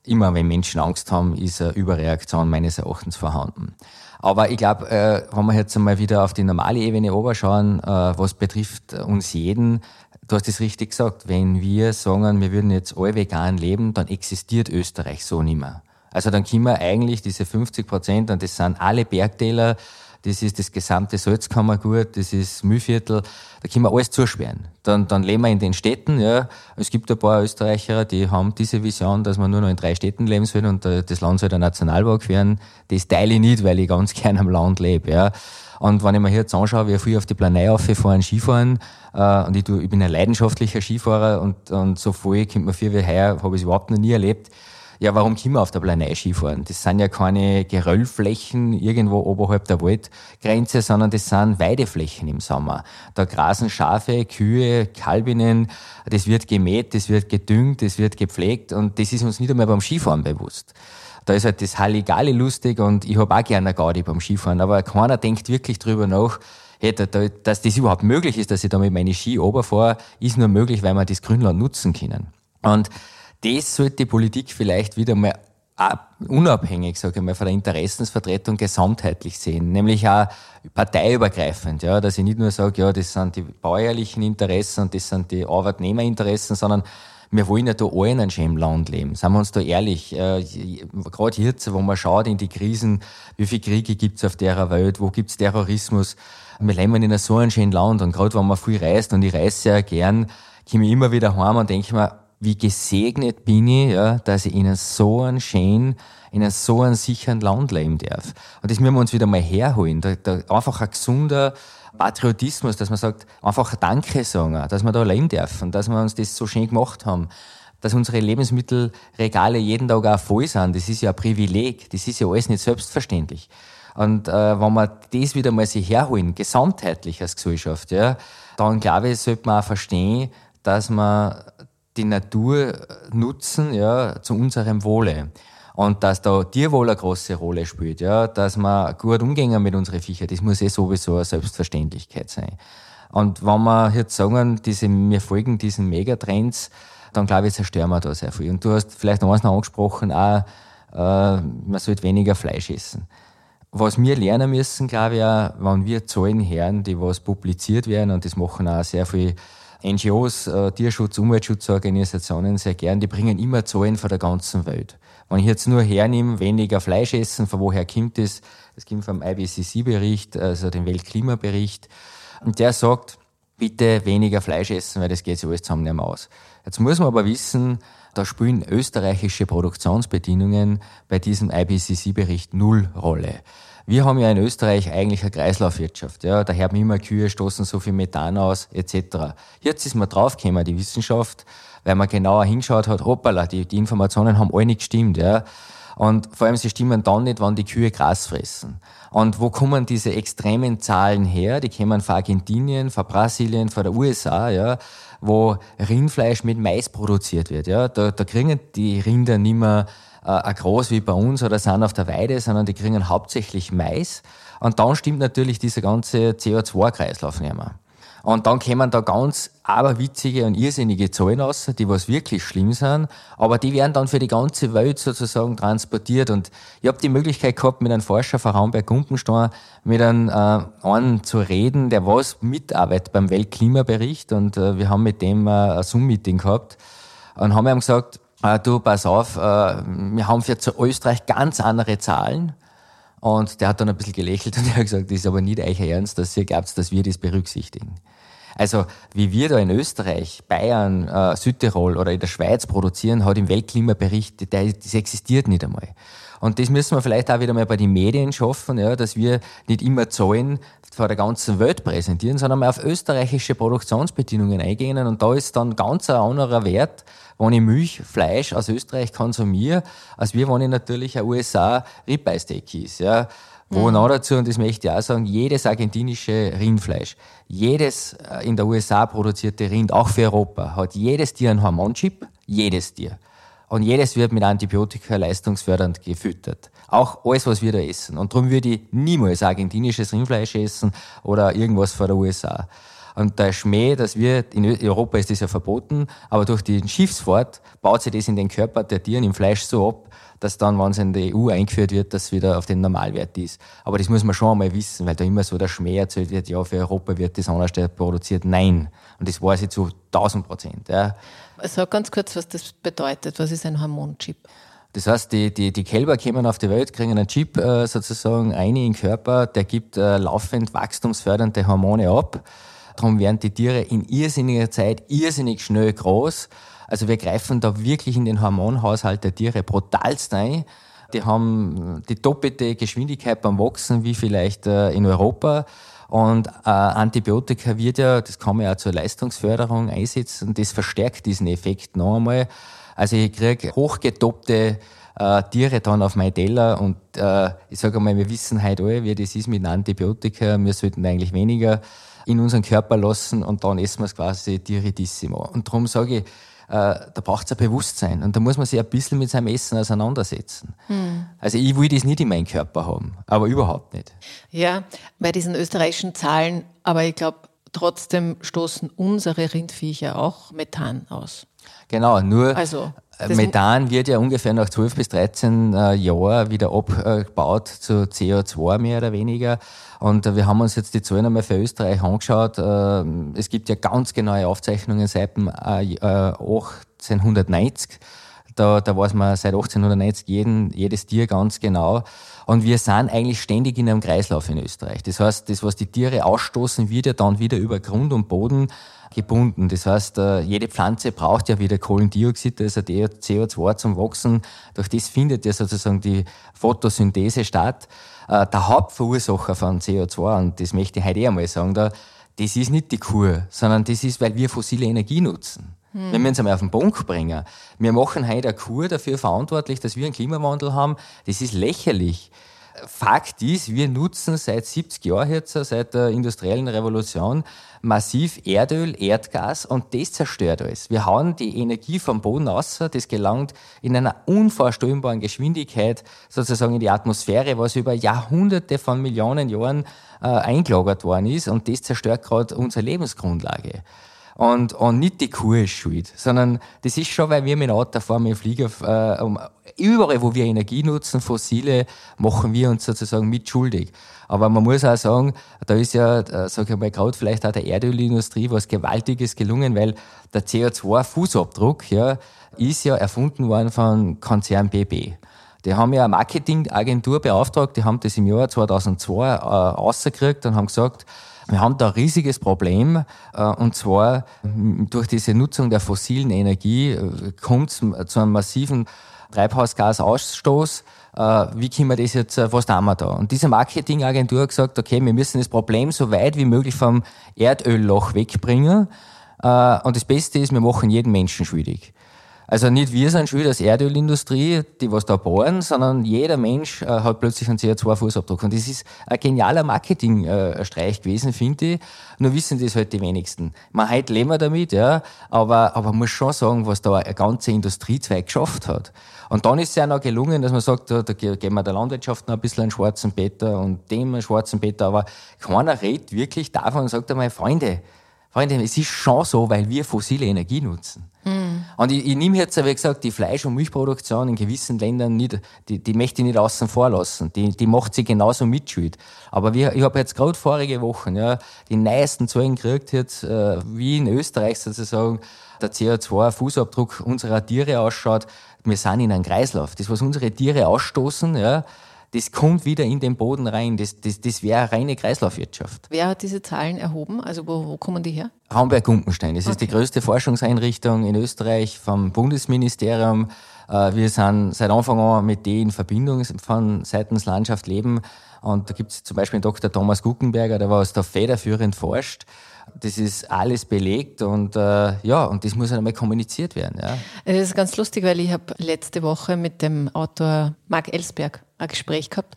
Immer wenn Menschen Angst haben, ist eine Überreaktion meines Erachtens vorhanden. Aber ich glaube, äh, wenn wir jetzt einmal wieder auf die normale Ebene oberschauen, äh, was betrifft uns jeden, du hast es richtig gesagt, wenn wir sagen, wir würden jetzt alle vegan leben, dann existiert Österreich so nicht mehr. Also dann können wir eigentlich diese 50 Prozent, und das sind alle Bergtäler, das ist das gesamte Salzkammergut, das ist Mühlviertel, da können wir alles zusperren. Dann, dann leben wir in den Städten, ja. Es gibt ein paar Österreicher, die haben diese Vision, dass man nur noch in drei Städten leben soll und äh, das Land soll der Nationalpark werden. Das teile ich nicht, weil ich ganz gern am Land lebe, ja. Und wenn ich mir hier jetzt anschaue, wie früh auf die Planei auffahren, Skifahren, äh, und ich, tu, ich bin ein leidenschaftlicher Skifahrer und, und so voll kommt mir vor wie heuer, habe ich überhaupt noch nie erlebt ja, warum können wir auf der Planei Skifahren? Das sind ja keine Geröllflächen irgendwo oberhalb der Waldgrenze, sondern das sind Weideflächen im Sommer. Da grasen Schafe, Kühe, Kalbinnen, das wird gemäht, das wird gedüngt, das wird gepflegt und das ist uns nicht einmal beim Skifahren bewusst. Da ist halt das Halligalli lustig und ich habe auch gerne eine Gaudi beim Skifahren, aber keiner denkt wirklich drüber nach, hey, dass das überhaupt möglich ist, dass ich da mit meinen Ski oberfahre, ist nur möglich, weil wir das Grünland nutzen können. Und das sollte die Politik vielleicht wieder mal unabhängig, sage ich mal, von der Interessensvertretung gesamtheitlich sehen, nämlich auch parteiübergreifend, ja, dass ich nicht nur sage, ja, das sind die bäuerlichen Interessen und das sind die Arbeitnehmerinteressen, sondern wir wollen ja da alle in einem schönen Land leben. Seien wir uns da ehrlich. Äh, Gerade jetzt, wo man schaut in die Krisen, wie viele Kriege gibt's auf der Welt, wo gibt's Terrorismus. Wir leben in so einem schönen Land und gerade wenn man viel reist und ich reise sehr gern, komme ich immer wieder heim und denke mir, wie gesegnet bin ich, ja, dass ich in so einem schönen, in einem so einem sicheren Land leben darf. Und das müssen wir uns wieder mal herholen. Da, da einfach ein gesunder Patriotismus, dass man sagt, einfach Danke sagen, dass wir da leben dürfen, dass wir uns das so schön gemacht haben, dass unsere Lebensmittelregale jeden Tag auch voll sind. Das ist ja ein Privileg. Das ist ja alles nicht selbstverständlich. Und äh, wenn wir das wieder mal sich herholen, gesamtheitlich als Gesellschaft, ja, dann glaube ich, sollte man auch verstehen, dass man die Natur nutzen, ja, zu unserem Wohle. Und dass da Tierwohl eine große Rolle spielt, ja, dass wir gut umgehen mit unseren Viecher, das muss eh sowieso eine Selbstverständlichkeit sein. Und wenn wir jetzt sagen, diese, wir folgen diesen Megatrends, dann glaube ich, zerstören wir da sehr viel. Und du hast vielleicht noch eins noch angesprochen, auch, äh, man sollte weniger Fleisch essen. Was wir lernen müssen, glaube ich, auch, wenn wir Zahlen hören, die was publiziert werden, und das machen auch sehr viele NGOs, äh, Tierschutz, Umweltschutzorganisationen sehr gern, die bringen immer Zahlen von der ganzen Welt. Wenn ich jetzt nur hernehme, weniger Fleisch essen, von woher kommt das? Das kommt vom IPCC-Bericht, also dem Weltklimabericht. Und der sagt, bitte weniger Fleisch essen, weil das geht sich alles zusammen nicht mehr aus. Jetzt muss man aber wissen, da spielen österreichische Produktionsbedingungen bei diesem IPCC-Bericht null Rolle. Wir haben ja in Österreich eigentlich eine Kreislaufwirtschaft. Ja, da haben immer Kühe, stoßen so viel Methan aus, etc. Jetzt ist man draufgekommen, die Wissenschaft, weil man genauer hinschaut hat, hoppala, die, die Informationen haben alle nicht gestimmt. Ja. Und vor allem, sie stimmen dann nicht, wann die Kühe Gras fressen. Und wo kommen diese extremen Zahlen her? Die kommen von Argentinien, von Brasilien, von der USA, ja, wo Rindfleisch mit Mais produziert wird. Ja. Da, da kriegen die Rinder nicht mehr äh, groß wie bei uns oder sind auf der Weide, sondern die kriegen hauptsächlich Mais. Und dann stimmt natürlich dieser ganze CO2-Kreislauf nicht mehr. Und dann kommen da ganz aberwitzige und irrsinnige Zahlen raus, die was wirklich schlimm sind, aber die werden dann für die ganze Welt sozusagen transportiert. Und ich habe die Möglichkeit gehabt, mit einem Forscher von Raumberg-Gumpenstein mit einem, äh, einen zu reden, der was mitarbeitet beim Weltklimabericht und äh, wir haben mit dem äh, ein Zoom-Meeting gehabt und haben ihm gesagt, du, pass auf, äh, wir haben für Österreich ganz andere Zahlen. Und der hat dann ein bisschen gelächelt und er hat gesagt, das ist aber nicht euch Ernst, dass ihr glaubt, dass wir das berücksichtigen. Also wie wir da in Österreich, Bayern, äh, Südtirol oder in der Schweiz produzieren, hat im Weltklimabericht, das existiert nicht einmal. Und das müssen wir vielleicht auch wieder mal bei den Medien schaffen, ja, dass wir nicht immer Zahlen vor der ganzen Welt präsentieren, sondern mal auf österreichische Produktionsbedingungen eingehen. Und da ist dann ganz ein anderer Wert, wenn ich Milch, Fleisch aus Österreich konsumiere, als wir, wenn ich natürlich ein USA Ribeye Steak ist. Ja. Wo mhm. noch dazu, und das möchte ich auch sagen, jedes argentinische Rindfleisch, jedes äh, in der USA produzierte Rind, auch für Europa, hat jedes Tier einen Hormonchip, jedes Tier. Und jedes wird mit Antibiotika leistungsfördernd gefüttert. Auch alles, was wir da essen. Und darum würde ich niemals argentinisches Rindfleisch essen oder irgendwas von der USA. Und der Schmäh, dass wir, in Europa ist das ja verboten, aber durch die Schiffsfahrt baut sich das in den Körper der Tiere im Fleisch so ab, dass dann, wenn es in die EU eingeführt wird, das wieder auf den Normalwert ist. Aber das muss man schon einmal wissen, weil da immer so der Schmäh erzählt wird, ja, für Europa wird das anders produziert. Nein. Und das weiß ich zu 1000 Prozent. Ja. Sag ganz kurz, was das bedeutet. Was ist ein Hormonchip? Das heißt, die, die, die Kälber kommen auf die Welt, kriegen einen Chip äh, sozusagen ein in den Körper, der gibt äh, laufend wachstumsfördernde Hormone ab. Darum werden die Tiere in irrsinniger Zeit irrsinnig schnell groß. Also wir greifen da wirklich in den Hormonhaushalt der Tiere brutalst ein. Die haben die doppelte Geschwindigkeit beim Wachsen wie vielleicht äh, in Europa. Und äh, Antibiotika wird ja, das kann man ja zur Leistungsförderung einsetzen, das verstärkt diesen Effekt noch einmal. Also ich kriege hochgedopte äh, Tiere dann auf mein Teller und äh, ich sage einmal, wir wissen heute alle, wie das ist mit Antibiotika. Wir sollten eigentlich weniger in unseren Körper lassen und dann essen wir es quasi diridissimo. Und darum sage ich, äh, da braucht es ein Bewusstsein und da muss man sich ein bisschen mit seinem Essen auseinandersetzen. Hm. Also ich will das nicht in meinem Körper haben, aber überhaupt nicht. Ja, bei diesen österreichischen Zahlen, aber ich glaube, trotzdem stoßen unsere Rindviecher auch Methan aus. Genau, nur also, Methan wird ja ungefähr nach 12 bis 13 äh, Jahren wieder abgebaut zu CO2 mehr oder weniger. Und äh, wir haben uns jetzt die Zahlen einmal für Österreich angeschaut. Äh, es gibt ja ganz genaue Aufzeichnungen seit dem, äh, 1890. Da, da weiß man seit 1890 jeden, jedes Tier ganz genau. Und wir sind eigentlich ständig in einem Kreislauf in Österreich. Das heißt, das, was die Tiere ausstoßen, wird ja dann wieder über Grund und Boden gebunden. Das heißt, äh, jede Pflanze braucht ja wieder Kohlendioxid, also CO2 zum Wachsen. Durch das findet ja sozusagen die Photosynthese statt. Äh, der Hauptverursacher von CO2, und das möchte ich heute eh einmal sagen, da, das ist nicht die Kur, sondern das ist, weil wir fossile Energie nutzen. Hm. Wenn wir uns einmal auf den Punkt bringen. Wir machen heute eine Kur dafür verantwortlich, dass wir einen Klimawandel haben. Das ist lächerlich. Fakt ist, wir nutzen seit 70 Jahren jetzt, seit der industriellen Revolution, massiv Erdöl, Erdgas und das zerstört alles. Wir hauen die Energie vom Boden aus, das gelangt in einer unvorstellbaren Geschwindigkeit sozusagen in die Atmosphäre, was über Jahrhunderte von Millionen Jahren äh, eingelagert worden ist und das zerstört gerade unsere Lebensgrundlage. Und, und nicht die Kuh ist schuld, sondern das ist schon, weil wir mit dem Auto fahren, mit dem Flieger, äh, um, überall, wo wir Energie nutzen, fossile, machen wir uns sozusagen mitschuldig. Aber man muss auch sagen, da ist ja, äh, sag ich mal, gerade vielleicht auch der Erdölindustrie was Gewaltiges gelungen, weil der CO2-Fußabdruck, ja, ist ja erfunden worden von Konzern BB. Die haben ja eine Marketingagentur beauftragt, die haben das im Jahr 2002 äh, rausgekriegt und haben gesagt, wir haben da ein riesiges Problem, äh, und zwar durch diese Nutzung der fossilen Energie äh, kommt es zu einem massiven Treibhausgasausstoß. Äh, wie können wir das jetzt, was tun wir da? Und diese Marketingagentur hat gesagt, okay, wir müssen das Problem so weit wie möglich vom Erdölloch wegbringen. Und das Beste ist, wir machen jeden Menschen schuldig. Also nicht wir sind schuld als Erdölindustrie, die was da bohren, sondern jeder Mensch äh, hat plötzlich einen CO2-Fußabdruck. Und das ist ein genialer Marketingstreich äh, gewesen, finde ich. Nur wissen das halt die wenigsten. Man heute leben wir damit, ja, aber, aber man muss schon sagen, was da ein ganzer Industriezweig geschafft hat. Und dann ist es ja noch gelungen, dass man sagt, da, da geben wir der Landwirtschaft noch ein bisschen einen schwarzen Peter und dem einen schwarzen Peter, aber keiner redet wirklich davon und sagt einmal, Freunde, Freunde, es ist schon so, weil wir fossile Energie nutzen. Mhm. Und ich, ich nehme jetzt, wie gesagt, die Fleisch- und Milchproduktion in gewissen Ländern nicht, die, die möchte ich nicht außen vor lassen. Die, die macht sie genauso mitschuld. Aber wir, ich habe jetzt gerade vorige Wochen ja, die neuesten Zahlen gekriegt, jetzt, äh, wie in Österreich sozusagen der CO2-Fußabdruck unserer Tiere ausschaut. Wir sind in einem Kreislauf. Das, was unsere Tiere ausstoßen, ja, das kommt wieder in den Boden rein. Das, das, das wäre reine Kreislaufwirtschaft. Wer hat diese Zahlen erhoben? Also wo, wo kommen die her? Raumberg-Gumpenstein. Das okay. ist die größte Forschungseinrichtung in Österreich vom Bundesministerium. Äh, wir sind seit Anfang an mit denen in Verbindung von seitens Landschaft Leben. Und da gibt es zum Beispiel den Dr. Thomas Guckenberger, der was da federführend forscht. Das ist alles belegt und äh, ja, und das muss einmal kommuniziert werden. Ja. Das ist ganz lustig, weil ich habe letzte Woche mit dem Autor Marc Ellsberg ein Gespräch gehabt,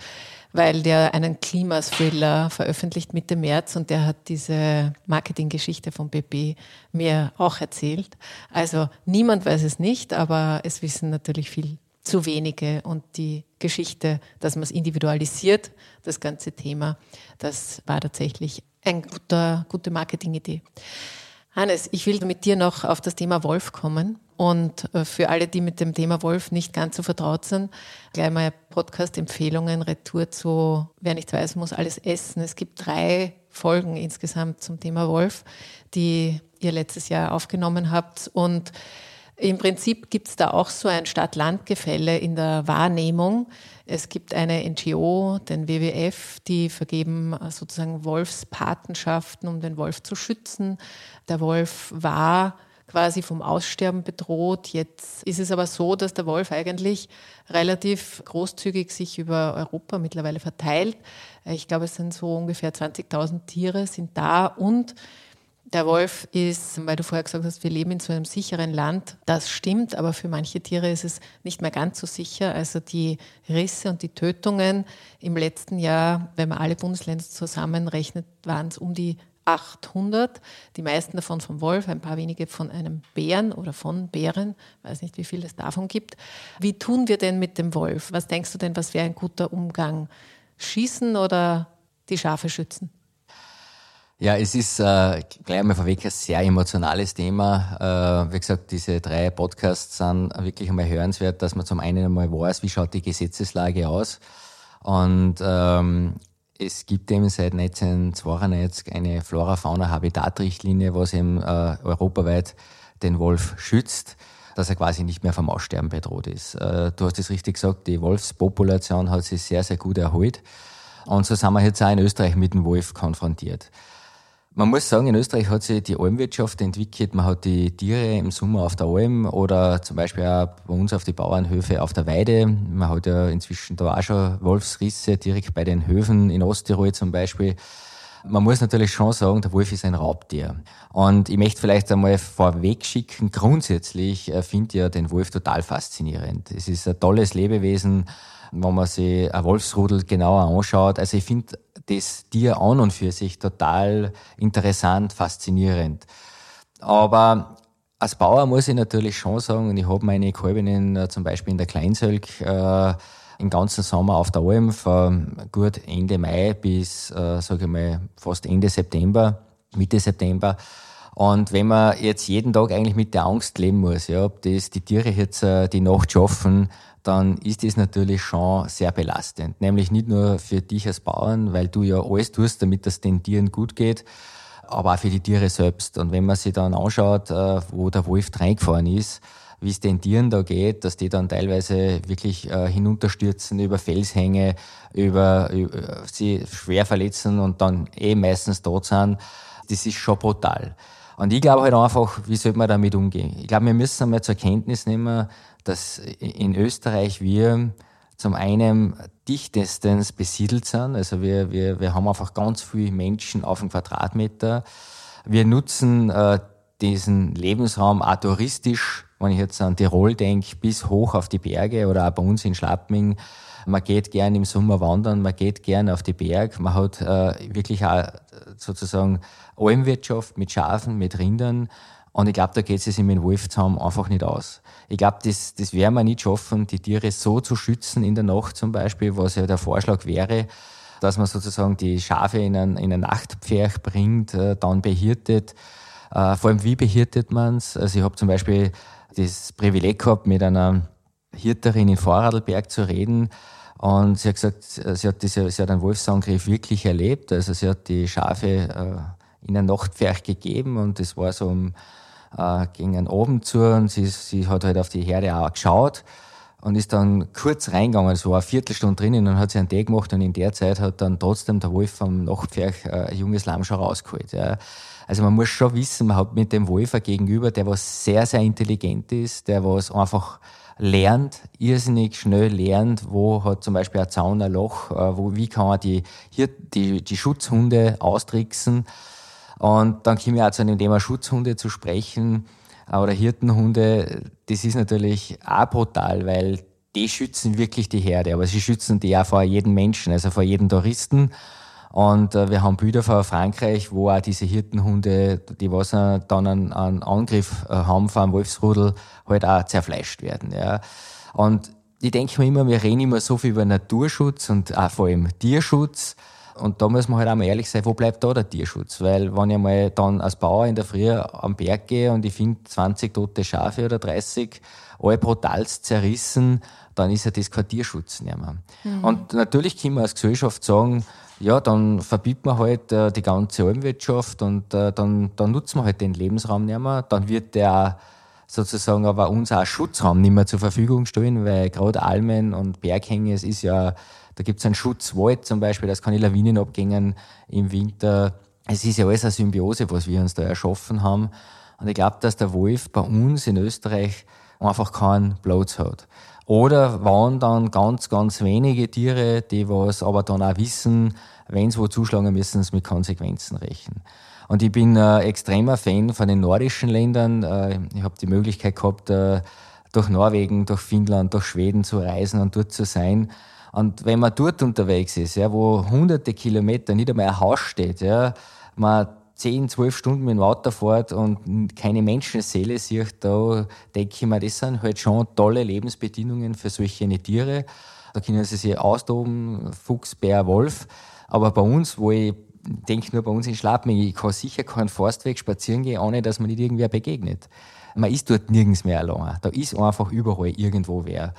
weil der einen Klimathriller veröffentlicht Mitte März und der hat diese Marketinggeschichte von BP mir auch erzählt. Also niemand weiß es nicht, aber es wissen natürlich viel zu wenige und die Geschichte, dass man es individualisiert, das ganze Thema, das war tatsächlich eine guter, gute Marketingidee. Hannes, ich will mit dir noch auf das Thema Wolf kommen. Und äh, für alle, die mit dem Thema Wolf nicht ganz so vertraut sind, gleich mal Podcast-Empfehlungen, Retour zu Wer nicht weiß, muss alles essen. Es gibt drei Folgen insgesamt zum Thema Wolf, die ihr letztes Jahr aufgenommen habt. Und im Prinzip gibt es da auch so ein Stadt-Land-Gefälle in der Wahrnehmung. Es gibt eine NGO, den WWF, die vergeben äh, sozusagen Wolfspatenschaften, um den Wolf zu schützen. Der Wolf war quasi vom Aussterben bedroht. Jetzt ist es aber so, dass der Wolf eigentlich relativ großzügig sich über Europa mittlerweile verteilt. Ich glaube, es sind so ungefähr 20.000 Tiere sind da und der Wolf ist, weil du vorher gesagt hast, wir leben in so einem sicheren Land. Das stimmt, aber für manche Tiere ist es nicht mehr ganz so sicher. Also die Risse und die Tötungen im letzten Jahr, wenn man alle Bundesländer zusammenrechnet, waren es um die 800. Die meisten davon vom Wolf, ein paar wenige von einem Bären oder von Bären. Ich weiß nicht, wie viel es davon gibt. Wie tun wir denn mit dem Wolf? Was denkst du denn, was wäre ein guter Umgang? Schießen oder die Schafe schützen? Ja, es ist äh, gleich einmal vorweg ein sehr emotionales Thema. Äh, wie gesagt, diese drei Podcasts sind wirklich einmal hörenswert, dass man zum einen einmal weiß, wie schaut die Gesetzeslage aus. Und ähm, es gibt eben seit 1992 eine Flora-Fauna-Habitat-Richtlinie, was eben äh, europaweit den Wolf schützt, dass er quasi nicht mehr vom Aussterben bedroht ist. Äh, du hast es richtig gesagt, die Wolfspopulation hat sich sehr, sehr gut erholt. Und so sind wir jetzt auch in Österreich mit dem Wolf konfrontiert. Man muss sagen, in Österreich hat sich die Almwirtschaft entwickelt. Man hat die Tiere im Sommer auf der Alm oder zum Beispiel auch bei uns auf die Bauernhöfe auf der Weide. Man hat ja inzwischen da auch schon Wolfsrisse direkt bei den Höfen in Osttirol zum Beispiel. Man muss natürlich schon sagen, der Wolf ist ein Raubtier. Und ich möchte vielleicht einmal vorweg schicken, grundsätzlich äh, finde ich ja den Wolf total faszinierend. Es ist ein tolles Lebewesen, wenn man sich ein Wolfsrudel genauer anschaut. Also ich finde das Tier an und für sich total interessant, faszinierend. Aber als Bauer muss ich natürlich schon sagen, und ich habe meine Kalbinnen äh, zum Beispiel in der Kleinsölk äh, im ganzen Sommer auf der Alm von gut Ende Mai bis, äh, sage ich mal, fast Ende September, Mitte September. Und wenn man jetzt jeden Tag eigentlich mit der Angst leben muss, ja, ob das die Tiere jetzt äh, die Nacht schaffen, dann ist das natürlich schon sehr belastend. Nämlich nicht nur für dich als Bauern, weil du ja alles tust, damit es den Tieren gut geht, aber auch für die Tiere selbst. Und wenn man sich dann anschaut, äh, wo der Wolf reingefahren ist, wie es den Tieren da geht, dass die dann teilweise wirklich äh, hinunterstürzen über Felshänge, über, über sie schwer verletzen und dann eh meistens tot sind, das ist schon brutal. Und ich glaube halt einfach, wie sollte man damit umgehen? Ich glaube, wir müssen einmal zur Kenntnis nehmen, dass in Österreich wir zum einen dichtestens besiedelt sind. Also wir, wir, wir haben einfach ganz viele Menschen auf dem Quadratmeter. Wir nutzen äh, diesen Lebensraum auch touristisch, wenn ich jetzt an Tirol denke, bis hoch auf die Berge oder auch bei uns in Schlappming. Man geht gern im Sommer wandern, man geht gern auf die Berg. Man hat äh, wirklich auch sozusagen Almwirtschaft mit Schafen, mit Rindern. Und ich glaube, da geht es sich mit dem Wolfszaum einfach nicht aus. Ich glaube, das, das werden wir nicht schaffen, die Tiere so zu schützen in der Nacht zum Beispiel, was ja der Vorschlag wäre, dass man sozusagen die Schafe in ein, in ein Nachtpferch bringt, äh, dann behirtet. Äh, vor allem, wie behirtet man es? Also ich habe zum Beispiel das Privileg gehabt, mit einer Hirterin in Vorarlberg zu reden. Und sie hat gesagt, sie hat, diese, sie hat einen Wolfsangriff wirklich erlebt. Also sie hat die Schafe äh, in ein Nachtpferch gegeben und das war so um äh, einen Abend zu und sie, sie hat halt auf die Herde auch geschaut. und ist dann kurz reingegangen, war eine Viertelstunde drinnen und hat sich einen Tee gemacht und in der Zeit hat dann trotzdem der Wolf vom Nachtpferch äh, ein junges Lamm schon rausgeholt. Ja. Also man muss schon wissen, man hat mit dem Wolf gegenüber, der was sehr, sehr intelligent ist, der was einfach lernt, irrsinnig schnell lernt, wo hat zum Beispiel ein Zaun ein Loch, äh, wo, wie kann man die, hier, die, die Schutzhunde austricksen. Und dann komme ich auch zu dem Thema Schutzhunde zu sprechen oder Hirtenhunde. Das ist natürlich auch brutal, weil die schützen wirklich die Herde, aber sie schützen die auch vor jedem Menschen, also vor jedem Touristen. Und äh, wir haben Bilder von Frankreich, wo auch diese Hirtenhunde, die was dann einen, Angriff äh, haben von einem Wolfsrudel, halt auch zerfleischt werden. Ja. Und ich denke mir immer, wir reden immer so viel über Naturschutz und auch vor allem Tierschutz. Und da muss man halt auch mal ehrlich sein, wo bleibt da der Tierschutz? Weil wenn ich mal dann als Bauer in der Früh am Berg gehe und ich finde 20 tote Schafe oder 30, alle brutalst zerrissen, dann ist ja das kein Tierschutz mehr. Mhm. Und natürlich können wir als Gesellschaft sagen, ja, dann verbietet man halt äh, die ganze Almwirtschaft und äh, dann, dann nutzen wir halt den Lebensraum nicht mehr. Dann wird der sozusagen aber uns auch Schutzraum nicht mehr zur Verfügung stellen, weil gerade Almen und Berghänge, es ist ja, da gibt es einen Schutzwald zum Beispiel, das kann die Lawinen abgängen im Winter. Es ist ja alles eine Symbiose, was wir uns da erschaffen haben. Und ich glaube, dass der Wolf bei uns in Österreich einfach keinen Platz hat. Oder waren dann ganz, ganz wenige Tiere, die was aber dann auch wissen, wenn sie wo zuschlagen, müssen sie mit Konsequenzen rechnen. Und ich bin äh, extremer Fan von den nordischen Ländern. Äh, ich habe die Möglichkeit gehabt, äh, durch Norwegen, durch Finnland, durch Schweden zu reisen und dort zu sein. Und wenn man dort unterwegs ist, ja, wo hunderte Kilometer nicht einmal ein Haus steht, ja, man zehn, zwölf Stunden mit dem Auto fährt und keine Menschenseele sieht, da denke ich mir, das sind halt schon tolle Lebensbedingungen für solche Tiere. Da können sie sich austoben, Fuchs, Bär, Wolf. Aber bei uns, wo ich denke nur bei uns in Schlappming, ich kann sicher keinen Forstweg spazieren gehen, ohne dass man nicht irgendwer begegnet. Man ist dort nirgends mehr allein. Da ist einfach überall irgendwo wer.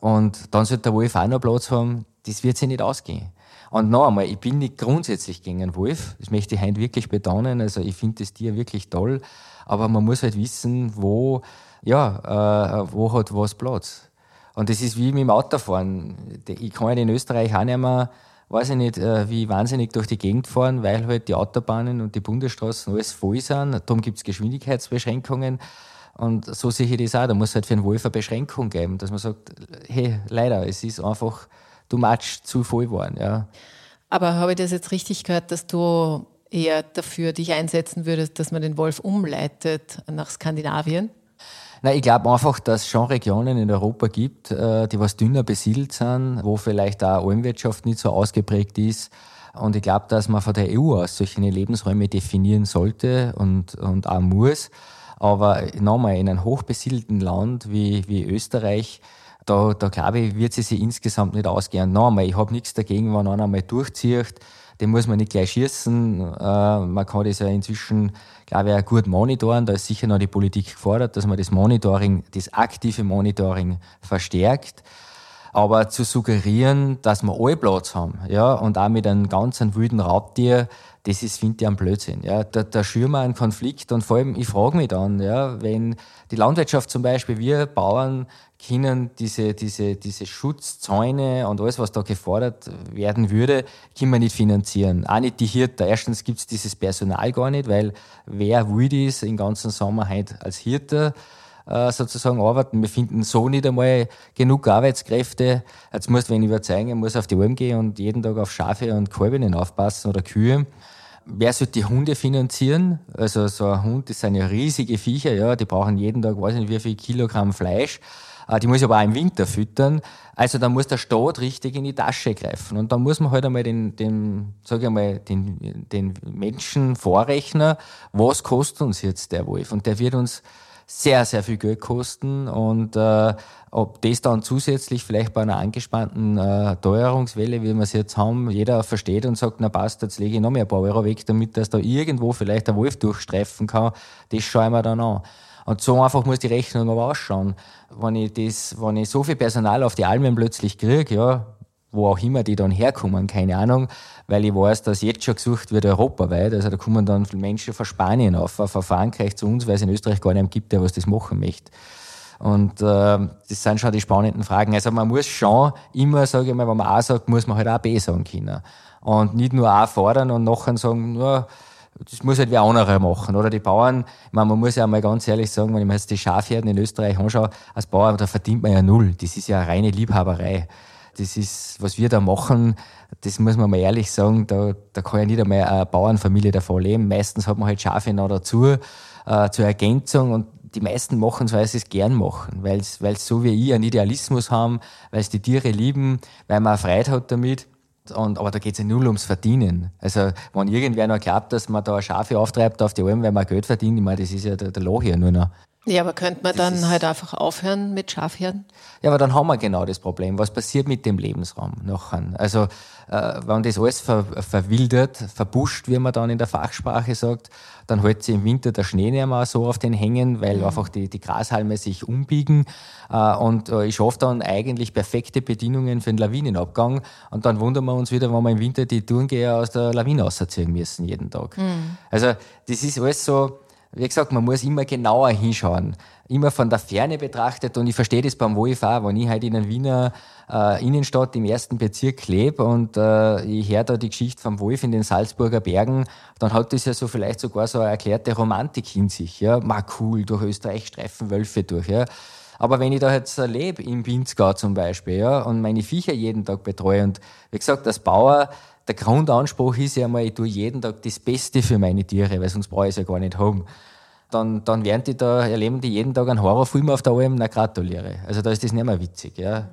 Und dann sollte der Wolf auch noch Platz haben, das wird sich nicht ausgehen. Und noch einmal, ich bin nicht grundsätzlich gegen einen Wolf. Das möchte ich heute wirklich betonen. Also ich finde das Tier wirklich toll. Aber man muss halt wissen, wo, ja, äh, wo hat was Platz. Und das ist wie mit dem Autofahren. Ich kann halt in Österreich auch nicht mehr, weiß ich nicht, äh, wie wahnsinnig durch die Gegend fahren, weil halt die Autobahnen und die Bundesstraßen alles voll sind. Darum gibt es Geschwindigkeitsbeschränkungen. Und so sehe ich das auch. Da muss halt für einen Wolf eine Beschränkung geben, dass man sagt, hey, leider, es ist einfach too much zu voll geworden. Ja. Aber habe ich das jetzt richtig gehört, dass du eher dafür dich einsetzen würdest, dass man den Wolf umleitet nach Skandinavien? Nein, ich glaube einfach, dass es schon Regionen in Europa gibt, äh, die was dünner besiedelt sind, wo vielleicht auch Almwirtschaft nicht so ausgeprägt ist. Und ich glaube, dass man von der EU aus solche Lebensräume definieren sollte und, und auch muss. Aber nochmal, in einem hochbesiedelten Land wie, wie Österreich da, da glaube ich, wird sie sich insgesamt nicht ausgehen. Noch einmal, ich habe nichts dagegen, wenn einer einmal durchzieht. Den muss man nicht gleich schießen. Äh, man kann das ja inzwischen, glaube ich, auch gut monitoren. Da ist sicher noch die Politik gefordert, dass man das Monitoring, das aktive Monitoring verstärkt. Aber zu suggerieren, dass wir alle Platz haben, ja, und auch mit einem ganz wilden Raubtier, das ist, finde ich, ein Blödsinn. Ja. Da, da schüren wir einen Konflikt und vor allem, ich frage mich dann, ja, wenn die Landwirtschaft zum Beispiel, wir Bauern können diese, diese, diese Schutzzäune und alles, was da gefordert werden würde, können wir nicht finanzieren. Auch nicht die Hirte. Erstens gibt es dieses Personal gar nicht, weil wer will das den ganzen Sommer halt als Hirte äh, sozusagen arbeiten. Wir finden so nicht einmal genug Arbeitskräfte. Jetzt muss, wenn ich überzeugen, muss auf die Alm gehen und jeden Tag auf Schafe und Kalbinnen aufpassen oder Kühe. Wer sollte die Hunde finanzieren? Also so ein Hund, das sind ja riesige Viecher, ja, die brauchen jeden Tag, weiß nicht wie viel Kilogramm Fleisch. Äh, die muss ich aber auch im Winter füttern. Also da muss der Staat richtig in die Tasche greifen. Und da muss man halt einmal den, den sag ich einmal, den, den Menschen vorrechnen, was kostet uns jetzt der Wolf? Und der wird uns sehr, sehr viel Geld kosten. Und äh, ob das dann zusätzlich vielleicht bei einer angespannten äh, Teuerungswelle, wie wir es jetzt haben, jeder versteht und sagt, na passt, jetzt lege ich noch mehr ein paar Euro weg, damit dass da irgendwo vielleicht der Wolf durchstreifen kann, das schauen wir dann an. Und so einfach muss die Rechnung aber ausschauen. Wenn ich, das, wenn ich so viel Personal auf die Almen plötzlich kriege, ja, wo auch immer die dann herkommen, keine Ahnung, weil ich weiß, dass jetzt schon gesucht wird europaweit. Also da kommen dann Menschen von Spanien auf, von Frankreich zu uns, weil es in Österreich gar nicht gibt, der was das machen möchte. Und äh, das sind schon die spannenden Fragen. Also man muss schon immer, sage ich mal, wenn man A sagt, muss man halt auch B sagen können. Und nicht nur A fordern und nachher sagen, nur, das muss halt wer anderer machen. Oder die Bauern, ich meine, man muss ja mal ganz ehrlich sagen, wenn ich mir jetzt die Schafherden in Österreich anschaue, als Bauer, da verdient man ja null. Das ist ja eine reine Liebhaberei. Das ist, was wir da machen, das muss man mal ehrlich sagen, da, da kann ja nicht einmal eine Bauernfamilie davon leben. Meistens hat man halt Schafe noch dazu, äh, zur Ergänzung und die meisten machen es, weil sie es gern machen, weil sie so wie ich einen Idealismus haben, weil sie die Tiere lieben, weil man auch Freude hat damit. Und, aber da geht es ja null ums Verdienen. Also, wenn irgendwer noch glaubt, dass man da Schafe auftreibt auf die Alm, weil man Geld verdient, ich meine, das ist ja der, der Loch hier nur noch. Ja, aber könnte man das dann halt einfach aufhören mit Schafherden? Ja, aber dann haben wir genau das Problem. Was passiert mit dem Lebensraum nachher? Also, äh, wenn das alles ver verwildert, verbuscht, wie man dann in der Fachsprache sagt, dann hält sich im Winter der Schnee nicht mehr so auf den Hängen, weil mhm. einfach die, die Grashalme sich umbiegen. Äh, und äh, ich schaffe dann eigentlich perfekte Bedingungen für den Lawinenabgang. Und dann wundern wir uns wieder, wenn wir im Winter die Tourengeher aus der Lawine rausziehen müssen, jeden Tag. Mhm. Also, das ist alles so, wie gesagt, man muss immer genauer hinschauen. Immer von der Ferne betrachtet und ich verstehe das beim Wolf auch, wenn ich halt in einer Wiener äh, Innenstadt im ersten Bezirk lebe und äh, ich höre da die Geschichte vom Wolf in den Salzburger Bergen, dann hat das ja so vielleicht sogar so eine erklärte Romantik in sich. Ja, mal cool, durch Österreich streifen Wölfe durch. Ja. Aber wenn ich da jetzt lebe, im Pinzgau zum Beispiel, ja, und meine Viecher jeden Tag betreue und wie gesagt, als Bauer der Grundanspruch ist ja mal, ich tue jeden Tag das Beste für meine Tiere, weil sonst brauche ich es ja gar nicht haben. Dann, dann werden die da, erleben die jeden Tag einen Horrorfilm auf der Alm, na gratuliere. Also da ist das nicht mehr witzig, ja.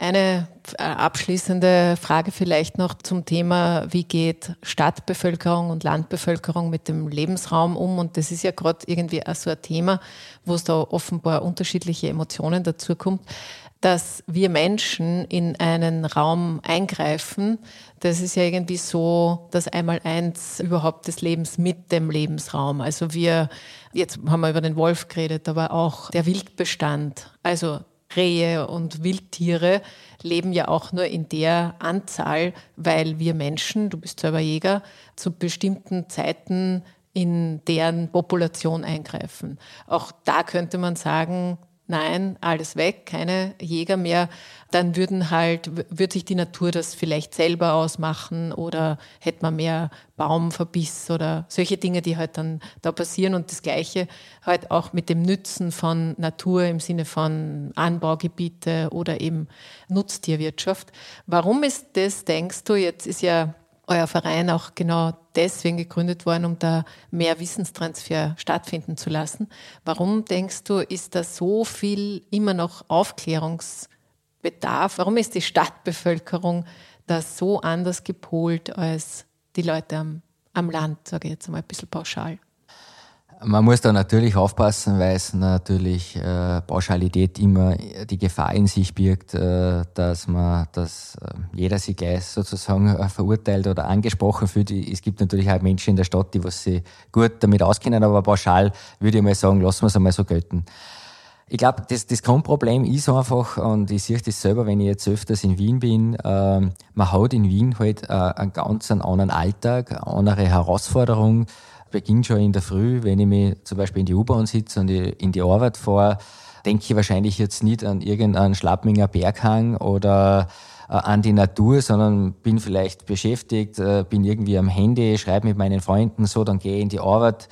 Eine äh, abschließende Frage vielleicht noch zum Thema, wie geht Stadtbevölkerung und Landbevölkerung mit dem Lebensraum um? Und das ist ja gerade irgendwie auch so ein Thema, wo es da offenbar unterschiedliche Emotionen dazu kommt dass wir Menschen in einen Raum eingreifen, das ist ja irgendwie so das Einmaleins überhaupt des Lebens mit dem Lebensraum. Also wir, jetzt haben wir über den Wolf geredet, aber auch der Wildbestand, also Rehe und Wildtiere leben ja auch nur in der Anzahl, weil wir Menschen, du bist selber Jäger, zu bestimmten Zeiten in deren Population eingreifen. Auch da könnte man sagen, nein, alles weg, keine Jäger mehr, dann würden halt, würde sich die Natur das vielleicht selber ausmachen oder hätte man mehr Baumverbiss oder solche Dinge, die halt dann da passieren und das Gleiche halt auch mit dem Nützen von Natur im Sinne von Anbaugebiete oder eben Nutztierwirtschaft. Warum ist das, denkst du, jetzt ist ja euer Verein auch genau deswegen gegründet worden, um da mehr Wissenstransfer stattfinden zu lassen. Warum denkst du, ist da so viel immer noch Aufklärungsbedarf? Warum ist die Stadtbevölkerung da so anders gepolt als die Leute am, am Land, sage ich jetzt mal ein bisschen pauschal? Man muss da natürlich aufpassen, weil es natürlich äh, Pauschalität immer die Gefahr in sich birgt, äh, dass man, dass äh, jeder sich gleich sozusagen äh, verurteilt oder angesprochen fühlt. Es gibt natürlich auch Menschen in der Stadt, die was sich gut damit auskennen, aber pauschal würde ich mal sagen, lassen wir es einmal so gelten. Ich glaube, das, das Grundproblem ist einfach, und ich sehe das selber, wenn ich jetzt öfters in Wien bin, äh, man hat in Wien halt äh, einen ganz anderen Alltag, andere Herausforderung, beginnt schon in der Früh, wenn ich mich zum Beispiel in die U-Bahn sitze und in die Arbeit fahre, denke ich wahrscheinlich jetzt nicht an irgendeinen Schlappminger Berghang oder äh, an die Natur, sondern bin vielleicht beschäftigt, äh, bin irgendwie am Handy, schreibe mit meinen Freunden so, dann gehe ich in die Arbeit,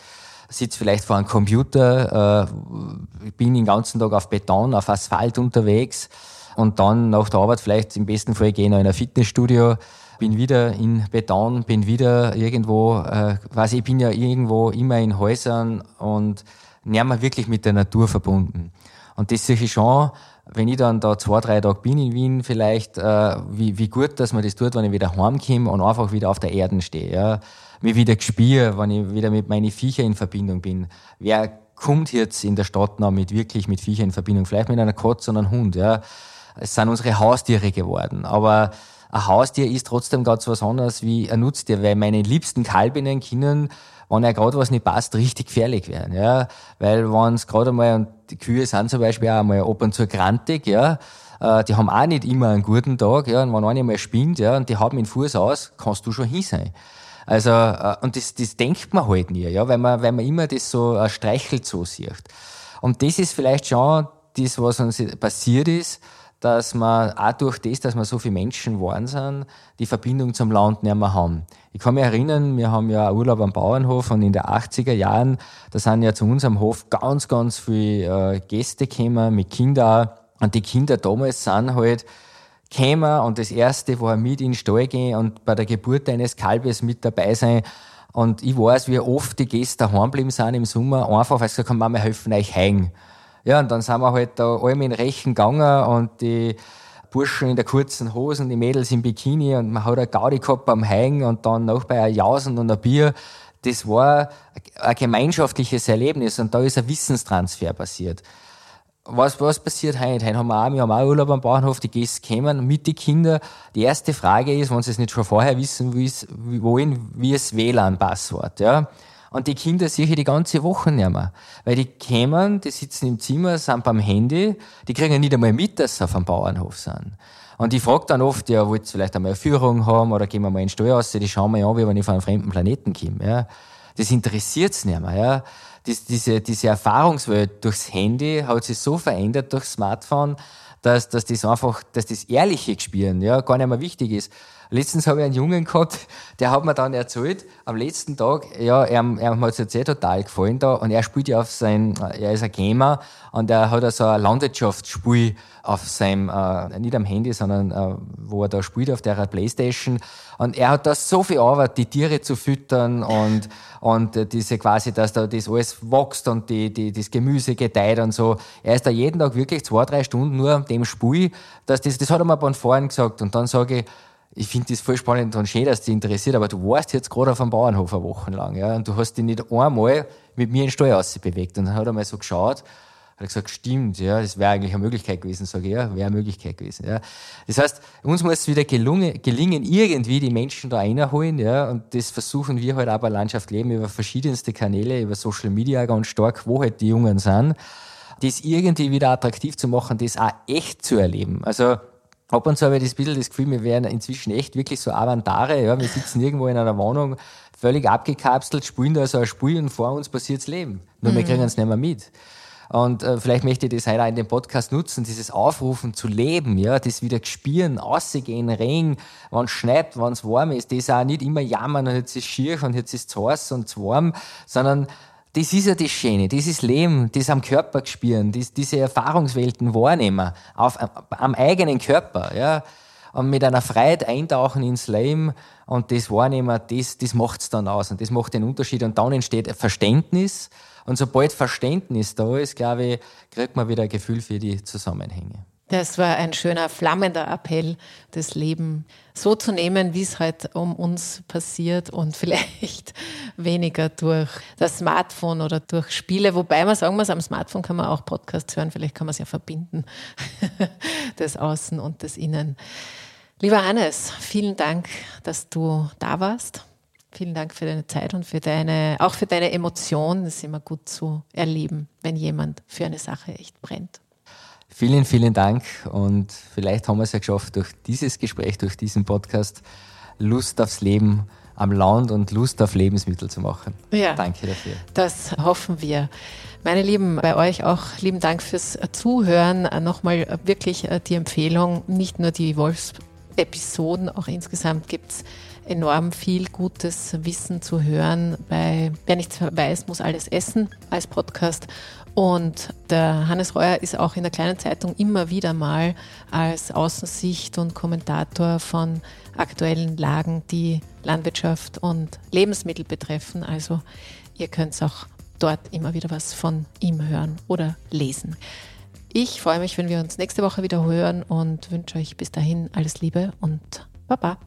sitze vielleicht vor einem Computer, äh, bin den ganzen Tag auf Beton, auf Asphalt unterwegs und dann nach der Arbeit vielleicht im besten Fall gehe ich noch in ein Fitnessstudio, bin wieder in Beton, bin wieder irgendwo, äh, quasi ich bin ja irgendwo immer in Häusern und näher mal wirklich mit der Natur verbunden. Und das sehe ich schon, wenn ich dann da zwei, drei Tage bin in Wien, vielleicht, äh, wie, wie gut, dass man das tut, wenn ich wieder heimkomme und einfach wieder auf der Erde stehe. Ja. Mich wieder gespüre, wenn ich wieder mit meinen Viecher in Verbindung bin. Wer kommt jetzt in der Stadt noch mit wirklich mit Viecher in Verbindung? Vielleicht mit einer Katze und einem Hund, ja. Es sind unsere Haustiere geworden. Aber ein Haustier ist trotzdem ganz was anderes wie ein Nutztier, weil meine liebsten Kalbinnen können, wenn er gerade was nicht passt, richtig gefährlich werden, ja. Weil wenn es gerade einmal, und die Kühe sind zum Beispiel auch einmal ab und zu grantig, ja, äh, die haben auch nicht immer einen guten Tag, ja, und wenn einer mal spinnt, ja, und die haben den Fuß aus, kannst du schon hin sein. Also, äh, und das, das denkt man halt nie, ja, weil man, weil man immer das so äh, streichelt so sieht. Und das ist vielleicht schon das, was uns passiert ist, dass wir auch durch das, dass wir so viele Menschen geworden sind, die Verbindung zum Land nicht mehr haben. Ich kann mich erinnern, wir haben ja Urlaub am Bauernhof und in den 80er Jahren, da sind ja zu unserem Hof ganz, ganz viele äh, Gäste gekommen, mit Kindern. Und die Kinder damals sind halt gekommen und das erste war mit in den Stall gehen und bei der Geburt eines Kalbes mit dabei sein. Und ich weiß, wie oft die Gäste daheim geblieben sind im Sommer, einfach weil sie gesagt haben, Mama, helfen euch hängen. Ja, und dann sind wir halt da allem in Rechen gegangen und die Burschen in der kurzen Hosen, die Mädels im Bikini und man hat eine Gaudi gehabt beim Hängen und dann noch bei einem Jausen und einem Bier. Das war ein gemeinschaftliches Erlebnis und da ist ein Wissenstransfer passiert. Was, was passiert heute? Heute haben wir auch, wir haben auch Urlaub am Bauernhof, die Gäste kommen mit den Kindern. Die erste Frage ist, wenn sie es nicht schon vorher wissen wollen, wie es WLAN-Passwort, ja. Und die Kinder sehe ich die ganze Woche nicht mehr. Weil die kämen, die sitzen im Zimmer, sind beim Handy, die kriegen ja nicht einmal mit, dass sie auf dem Bauernhof sind. Und ich frage dann oft, ja, wollt ihr vielleicht einmal eine Führung haben oder gehen wir mal in den Stall raus, die schauen mir an, wie wenn ich von einem fremden Planeten komme. Ja. Das interessiert's nicht mehr. Ja. Das, diese, diese Erfahrungswelt durchs Handy hat sich so verändert durchs Smartphone, dass, dass das einfach, dass das ehrliche Gespüren ja, gar nicht mehr wichtig ist. Letztens habe ich einen Jungen gehabt, der hat mir dann erzählt, am letzten Tag, ja, er, er hat es jetzt total gefallen da und er spielt ja auf sein, er ist ein Gamer und er hat so ein Landwirtschaftsspiel auf seinem, äh, nicht am Handy, sondern äh, wo er da spielt auf der Playstation und er hat da so viel Arbeit, die Tiere zu füttern und, und äh, diese quasi, dass da das alles wächst und die, die, das Gemüse gedeiht und so. Er ist da jeden Tag wirklich zwei, drei Stunden nur an dem Spiel, dass das, das hat er mir beim Fahren gesagt und dann sage ich, ich finde das voll spannend und schön, dass dich interessiert, aber du warst jetzt gerade auf einem Bauernhof eine Woche lang, ja, und du hast dich nicht einmal mit mir in den Stall bewegt. Und dann hat er mal so geschaut, hat gesagt, stimmt, ja, das wäre eigentlich eine Möglichkeit gewesen. Sage ich, ja, wäre eine Möglichkeit gewesen, ja. Das heißt, uns muss es wieder gelungen, gelingen, irgendwie die Menschen da reinholen, ja, und das versuchen wir halt auch bei Landschaft Leben über verschiedenste Kanäle, über Social Media ganz stark, wo halt die Jungen sind, das irgendwie wieder attraktiv zu machen, das auch echt zu erleben. Also, Ab und zu habe ich das bisschen das Gefühl, wir wären inzwischen echt wirklich so Avantare. Ja? Wir sitzen irgendwo in einer Wohnung, völlig abgekapselt, spielen da so ein Spiel und vor uns passiert's Leben. Nur mhm. wir kriegen es nicht mehr mit. Und äh, vielleicht möchte ich das heute auch in dem Podcast nutzen, dieses Aufrufen zu leben, ja, das wieder spüren, rausgehen, Regen, wenn es schneit, wenn es warm ist, das auch nicht immer jammern und jetzt ist es schier und jetzt ist es heiß und zu warm, sondern das ist ja das Schöne, dieses Leben, das am Körper spüren, das, diese Erfahrungswelten wahrnehmen, auf, am eigenen Körper, ja, und mit einer Freiheit eintauchen ins Leben und das wahrnehmen, das, das macht's dann aus und das macht den Unterschied und dann entsteht Verständnis und sobald Verständnis da ist, glaube ich, kriegt man wieder ein Gefühl für die Zusammenhänge. Das war ein schöner, flammender Appell, das Leben so zu nehmen, wie es halt um uns passiert und vielleicht weniger durch das Smartphone oder durch Spiele. Wobei man sagen muss, am Smartphone kann man auch Podcasts hören, vielleicht kann man es ja verbinden, das Außen und das Innen. Lieber Hannes, vielen Dank, dass du da warst. Vielen Dank für deine Zeit und für deine, auch für deine Emotionen. Das ist immer gut zu erleben, wenn jemand für eine Sache echt brennt. Vielen, vielen Dank und vielleicht haben wir es ja geschafft, durch dieses Gespräch, durch diesen Podcast Lust aufs Leben am Land und Lust auf Lebensmittel zu machen. Ja, Danke dafür. Das hoffen wir. Meine Lieben, bei euch auch lieben Dank fürs Zuhören. Nochmal wirklich die Empfehlung, nicht nur die Wolfs-Episoden, auch insgesamt gibt es enorm viel gutes Wissen zu hören bei Wer nichts weiß, muss alles essen als Podcast. Und der Hannes Reuer ist auch in der kleinen Zeitung immer wieder mal als Außensicht und Kommentator von aktuellen Lagen, die Landwirtschaft und Lebensmittel betreffen. Also ihr könnt auch dort immer wieder was von ihm hören oder lesen. Ich freue mich, wenn wir uns nächste Woche wieder hören und wünsche euch bis dahin alles Liebe und Baba.